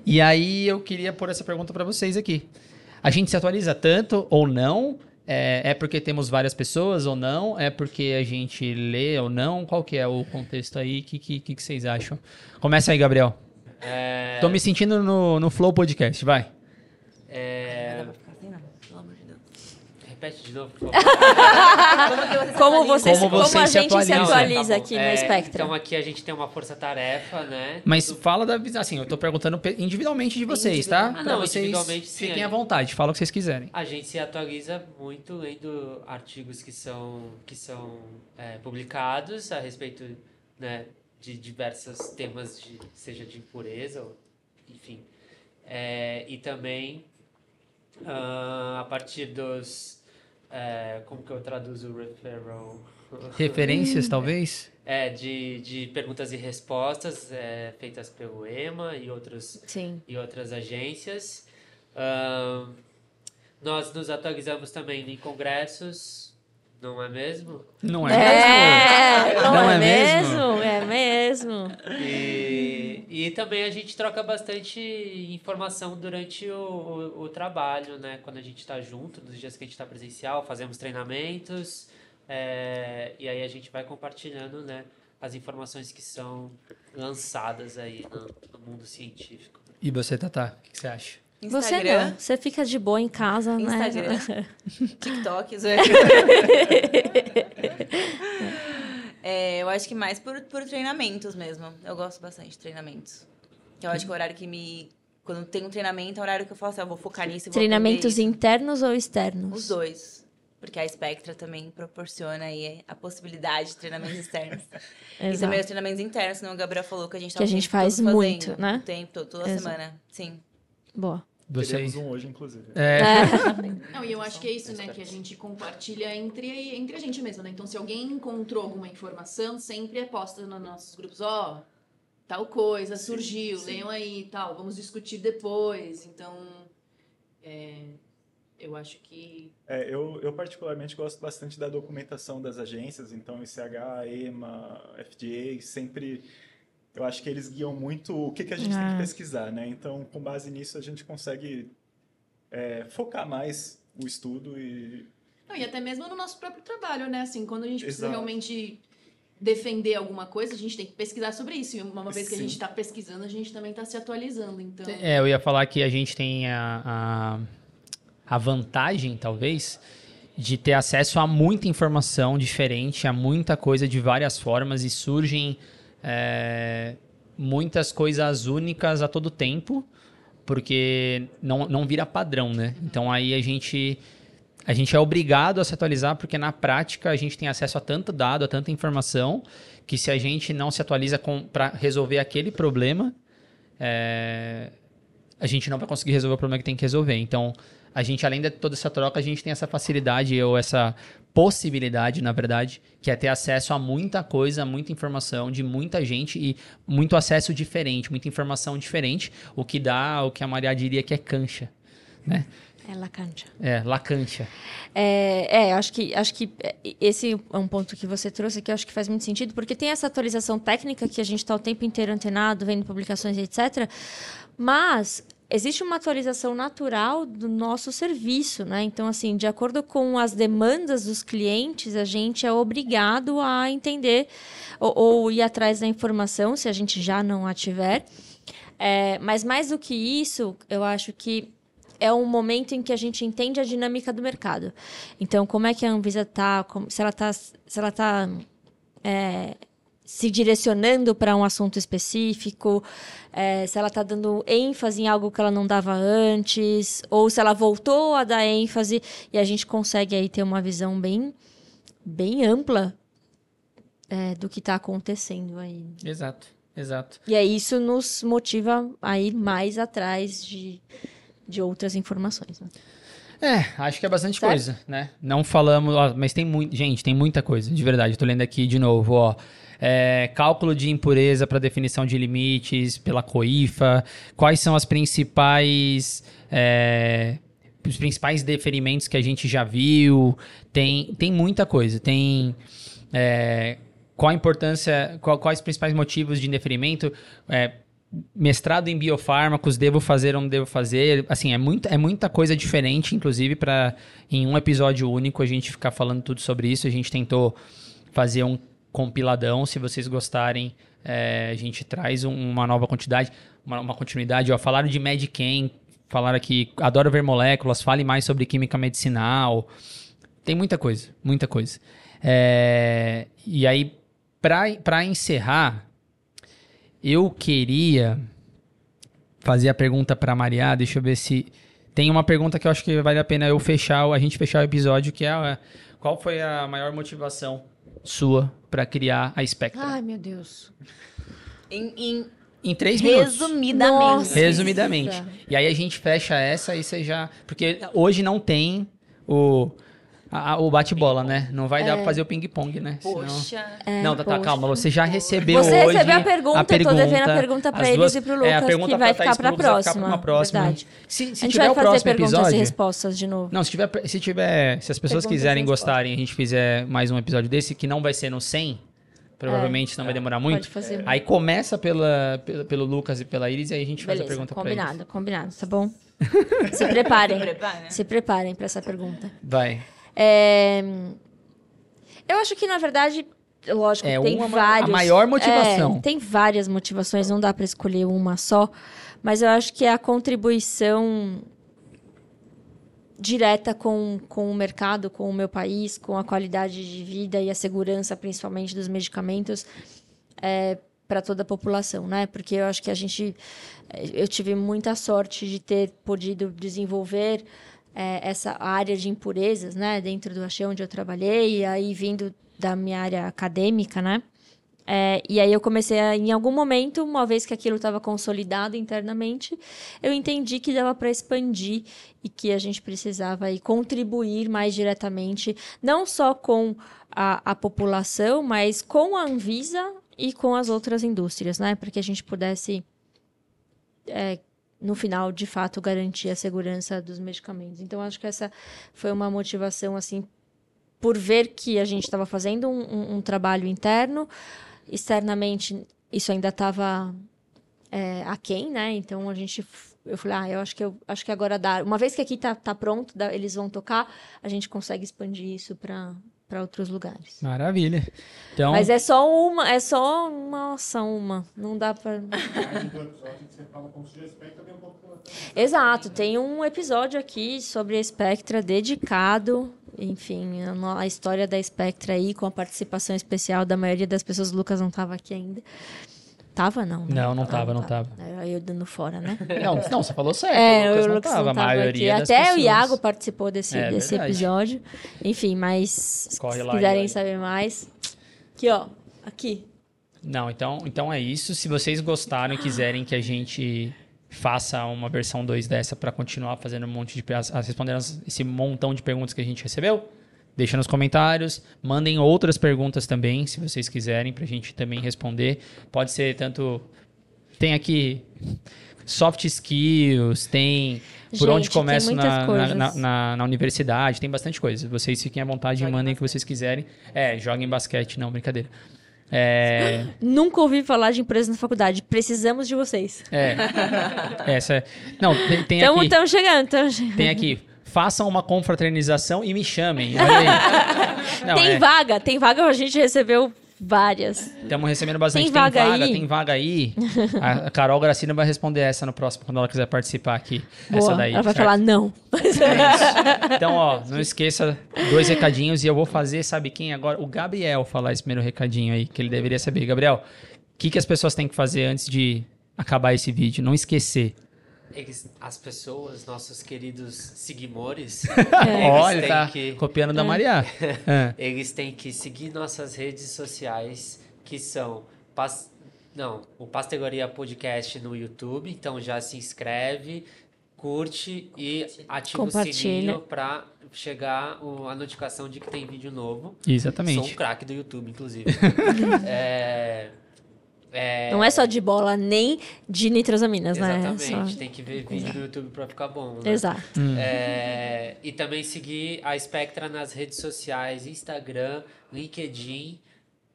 e aí eu queria pôr essa pergunta pra vocês aqui. A gente se atualiza tanto ou não? É, é porque temos várias pessoas ou não? É porque a gente lê ou não? Qual que é o contexto aí? O que, que, que vocês acham? Começa aí, Gabriel. É, Tô me sentindo no, no Flow Podcast, vai. é, Assim, não, pelo amor de Deus. Repete de novo, por favor. [laughs] Como você, Como como, a se gente se atualiza. atualiza Tá bom. aqui É, no Spectra? Então aqui a gente tem uma força-tarefa, né? Mas fala da visão, assim, eu tô perguntando pe- individualmente de vocês, tá? Ah, Pra não, vocês individualmente, sim, fiquem à vontade, fala o que vocês quiserem. A gente se atualiza muito lendo artigos que são, que são é, publicados a respeito né, de diversos temas, de, seja de impureza, ou, enfim. É, e também ah, a partir dos. É, como que eu traduzo referral? Referências, [laughs] talvez? É, de, de perguntas e respostas é, feitas pelo EMA e outros Sim. e outras agências. Nós nos atualizamos também em congressos, não é mesmo? Não é, É, mesmo? não, Não é, é mesmo? É mesmo. E, e também a gente troca bastante informação durante o, o, o trabalho, né? Quando a gente está junto, nos dias que a gente está presencial, fazemos treinamentos, é, e aí a gente vai compartilhando, né? As informações que são lançadas aí no, no mundo científico. E você, Tatá, o que, que você acha? Você Instagram, não. Você fica de boa em casa, né? Instagram. [laughs] TikTok. zoeira. [laughs] É, eu acho que mais por, por treinamentos mesmo. Eu gosto bastante de treinamentos. Eu acho que é o horário que me. Quando tem um treinamento, é o horário que eu falo assim, eu vou focar nisso Treinamentos internos ou externos? Os dois. Porque a Spectra também proporciona aí a possibilidade de treinamentos externos. [laughs] E também os treinamentos internos, senão o Gabriel falou que a gente tá Que a gente faz todo fazendo, muito, né? O tempo todo, toda Exato. semana. Sim. Boa. Vocês. Teremos um hoje, inclusive. É, [laughs] Não, e eu acho que é isso, né? Que a gente compartilha entre, entre a gente mesmo, né? Então, se alguém encontrou alguma informação, sempre é posta nos nossos grupos, ó, tal coisa surgiu, leiam aí e tal, vamos discutir depois. Então, é, eu acho que. É, eu, eu particularmente gosto bastante da documentação das agências, então ICH, EMA, FDA, sempre eu acho que eles guiam muito o que, que a gente tem que pesquisar, né? Então, com base nisso, a gente consegue é, focar mais o estudo e Não, e até mesmo no nosso próprio trabalho, né? Assim, quando a gente precisa Exato. realmente defender alguma coisa, a gente tem que pesquisar sobre isso. E uma vez que a Sim. gente está pesquisando, a gente também está se atualizando. Então, é, eu ia falar que a gente tem a, a, a vantagem, talvez, de ter acesso a muita informação diferente, a muita coisa de várias formas e surgem é, muitas coisas únicas a todo tempo, porque não, não vira padrão, né? Então aí a gente a gente é obrigado a se atualizar porque na prática a gente tem acesso a tanto dado, a tanta informação, que se a gente não se atualiza para resolver aquele problema, é, a gente não vai conseguir resolver o problema que tem que resolver. Então, a gente, além de toda essa troca, a gente tem essa facilidade ou essa possibilidade, na verdade, que é ter acesso a muita coisa, muita informação de muita gente e muito acesso diferente, muita informação diferente, o que dá o que a Maria diria que é cancha, né? É La Cancha. É, lacancha. É, é, acho que, acho que esse é um ponto que você trouxe que eu acho que faz muito sentido, porque tem essa atualização técnica que a gente está o tempo inteiro antenado, vendo publicações, etc. Mas existe uma atualização natural do nosso serviço, né? Então, assim, de acordo com as demandas dos clientes, a gente é obrigado a entender ou, ou ir atrás da informação, se a gente já não a tiver. É, mas mais do que isso, eu acho que é um momento em que a gente entende a dinâmica do mercado. Então, como é que a Anvisa está, se ela está se ela tá, é, se direcionando para um assunto específico, é, se ela está dando ênfase em algo que ela não dava antes, ou se ela voltou a dar ênfase e a gente consegue aí ter uma visão bem, bem ampla é, do que está acontecendo aí. Exato, exato. E aí isso nos motiva a ir mais atrás de, de outras informações. Né? É, acho que é bastante Certo. coisa, né? Não falamos, ó, mas tem muito, gente, tem muita coisa, de verdade. Tô lendo aqui de novo, ó. É, cálculo de impureza para definição de limites pela COIFA. Quais são as principais é, os principais deferimentos que a gente já viu? Tem, tem muita coisa. Tem é, qual a importância, qual- quais os principais motivos de indeferimento? Mestrado em biofármacos, devo fazer ou não devo fazer? Assim, é, muito, é muita coisa diferente, inclusive, para em um episódio único a gente ficar falando tudo sobre isso. A gente tentou fazer um compiladão. Se vocês gostarem, é, a gente traz um- uma nova quantidade, uma, uma continuidade. Ó, falaram de Medicam, falaram aqui, adoro ver moléculas, fale mais sobre química medicinal. Tem muita coisa, muita coisa. É, e aí, para encerrar, eu queria fazer a pergunta para Maria. Deixa eu ver se tem uma pergunta que eu acho que vale a pena eu fechar, a gente fechar o episódio, que é a- qual foi a maior motivação sua para criar a Spectra? Ai, meu Deus. Em, em- em três minutos. resumidamente. Nossa. Resumidamente. E aí a gente fecha essa e você já. Porque hoje não tem o. a- o bate-bola, né? Não vai dar pra fazer o ping-pong, né? Senão- Poxa. É, não, tá, tá, calma. Você já recebeu Você hoje recebeu a pergunta, eu tô devendo a pergunta pra eles duas- e pro é, a Lucas, pergunta que vai ficar pra e Lucas vai ficar próxima, pra uma próxima. verdade. Se, se a gente tiver vai o fazer próximo perguntas e episódio... respostas de novo. Não, se tiver, se tiver, se as pessoas Perguntas e quiserem gostarem, a gente fizer mais um episódio desse, que não vai ser no 100, provavelmente não vai demorar muito. Pode fazer. Aí começa pela, pela- pelo Lucas e pela Iris e aí a gente faz a Beleza, pergunta pra eles. combinado, combinado, tá bom? Se preparem. Prepara. Se preparem pra essa pergunta. Vai. É, Eu acho que, na verdade, lógico, É, tem uma- a vários... maior motivação. É, tem várias motivações, não dá pra escolher uma só. Mas eu acho que é a contribuição direta com, com o mercado, com o meu país, com a qualidade de vida e a segurança, principalmente, dos medicamentos para toda a população, né? Porque eu acho que a gente... Eu tive muita sorte de ter podido desenvolver eh, essa área de impurezas, né? Dentro do Axé, onde eu trabalhei, e aí vindo da minha área acadêmica, né? É, e aí eu comecei a, em algum momento, uma vez que aquilo estava consolidado internamente, eu entendi que dava para expandir e que a gente precisava aí contribuir mais diretamente, não só com a, a população, mas com a Anvisa e com as outras indústrias, né? Para que a gente pudesse, é, no final, de fato, garantir a segurança dos medicamentos. Então, acho que essa foi uma motivação, assim, por ver que a gente estava fazendo um, um- um trabalho interno, externamente isso ainda estava é, aquém, né? Então a gente, eu falei, ah, eu acho que eu acho que agora dá. Uma vez que aqui tá, tá pronto, dá- eles vão tocar, a gente consegue expandir isso para para outros lugares. Maravilha. Então, Mas é só uma, é só uma ação, uma. Não dá para. Exato, tem um episódio aqui sobre a Spectra dedicado, enfim, a, história da Spectra aí, com a participação especial da maioria das pessoas. O Lucas não estava aqui ainda. Tava, não? né? Não, não tava, não tava. Aí eu dando fora, né? [laughs] Não, não, você falou certo. É, o Lucas o não Lucas tava, não a tava maioria aqui. Até o pessoas. Iago participou desse, É, desse verdade. episódio. Enfim, mas Corre se lá, quiserem saber mais. Aqui, ó. Aqui. Não, então, então é isso. Se vocês gostaram e quiserem que a gente faça uma versão 2 dessa para continuar fazendo um monte de as- as- respondendo esse montão de perguntas que a gente recebeu, deixa nos comentários, mandem outras perguntas também, se vocês quiserem, pra gente também responder. Pode ser tanto tem aqui soft skills, tem por Gente, onde muitas na, na, na- na- na universidade, tem bastante coisa. Vocês fiquem à vontade e mandem o que vocês quiserem. É, joguem basquete, não, brincadeira. É, [laughs] Nunca ouvi falar de empresa na faculdade. Precisamos de vocês. é. [laughs] Essa é. Não, tem, tem Estamos aqui. chegando, tamo chegando. Tem aqui. Façam uma confraternização e me chamem. [laughs] Não, tem é, vaga, tem vaga, a gente recebeu várias. Estamos recebendo bastante. Tem vaga aí? Tem vaga aí. A Carol Gracina vai responder essa no próximo, quando ela quiser participar aqui. Boa. Essa daí. Ela vai certo? falar não. É isso. Então, ó, não esqueça dois recadinhos e eu vou fazer, sabe quem agora? O Gabriel falar esse primeiro recadinho aí, que ele deveria saber. Gabriel, o que, que as pessoas têm que fazer antes de acabar esse vídeo? Não esquecer. Eles- as pessoas, nossos queridos seguimores, [laughs] Olha, eles tá têm que copiando da Maria. [laughs] É. Eles têm que seguir nossas redes sociais, que são pas- não, o Pastelaria Podcast no YouTube, então já se inscreve, curte e ativa o sininho para chegar o- a notificação de que tem vídeo novo. Sou um Exatamente. craque do YouTube, inclusive. [laughs] é, é, Não é só de bola, nem de nitrosaminas, né? Exatamente, Só- tem que ver vídeo no YouTube para ficar bom. né? Exato. É, e também seguir a Spectra nas redes sociais, Instagram, LinkedIn,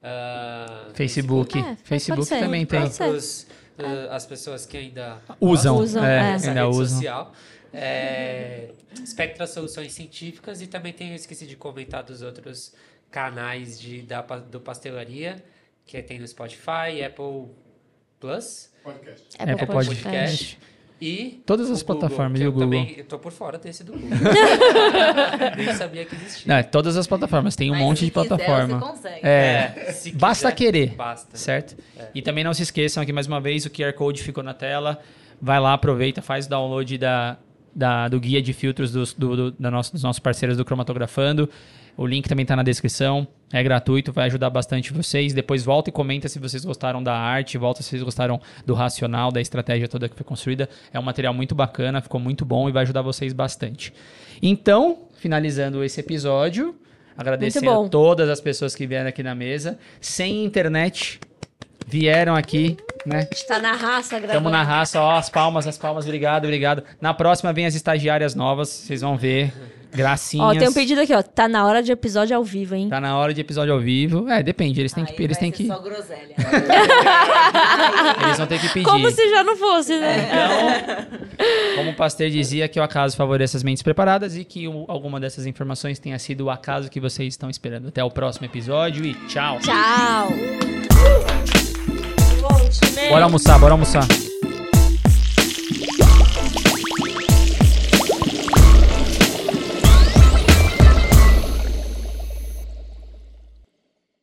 ah, Facebook. É, pode Facebook ser, também tem. ser. pros, ah, as pessoas que ainda Usam. Usam, é, é. essa ainda rede usam. social. É, Spectra Soluções Científicas e também tem, eu esqueci de comentar dos outros canais de, da, do Pastelaria, que tem no Spotify, Apple Plus, Apple Apple Podcast. Podcast. E Todas as Google, plataformas e o Google. Também, eu tô por fora desse do Google. [laughs] Nem sabia que existia. Não, é todas as plataformas. Tem um monte de plataforma. consegue. É, Se basta quiser, querer. Basta. Certo? E também não se esqueçam aqui mais uma vez, o QR Code ficou na tela. Vai lá, aproveita, faz o download da, da- do guia de filtros dos, do, do- da nosso- dos nossos parceiros do Cromatografando. O link também está na descrição. É gratuito, vai ajudar bastante vocês. Depois volta e comenta se vocês gostaram da arte, volta se vocês gostaram do racional, da estratégia toda que foi construída. É um material muito bacana, ficou muito bom e vai ajudar vocês bastante. Então, finalizando esse episódio, agradecendo bom. todas as pessoas que vieram aqui na mesa. Sem internet, vieram aqui, né? A gente tá na raça gravando. Estamos na raça, ó, as palmas, as palmas, obrigado, obrigado. Na próxima vem as estagiárias novas, vocês vão ver. Gracinhas. Ó, tem um pedido aqui, ó. Tá na hora de episódio ao vivo, hein? Tá na hora de episódio ao vivo. É, depende, eles têm que eles têm que Só groselha. [laughs] eles vão ter que pedir. Como se já não fosse, né? Então, como o pastor dizia, que o acaso favoreça as mentes preparadas e que o- alguma dessas informações tenha sido o acaso que vocês estão esperando. Até o próximo episódio e tchau. Tchau. Bora almoçar, bora almoçar.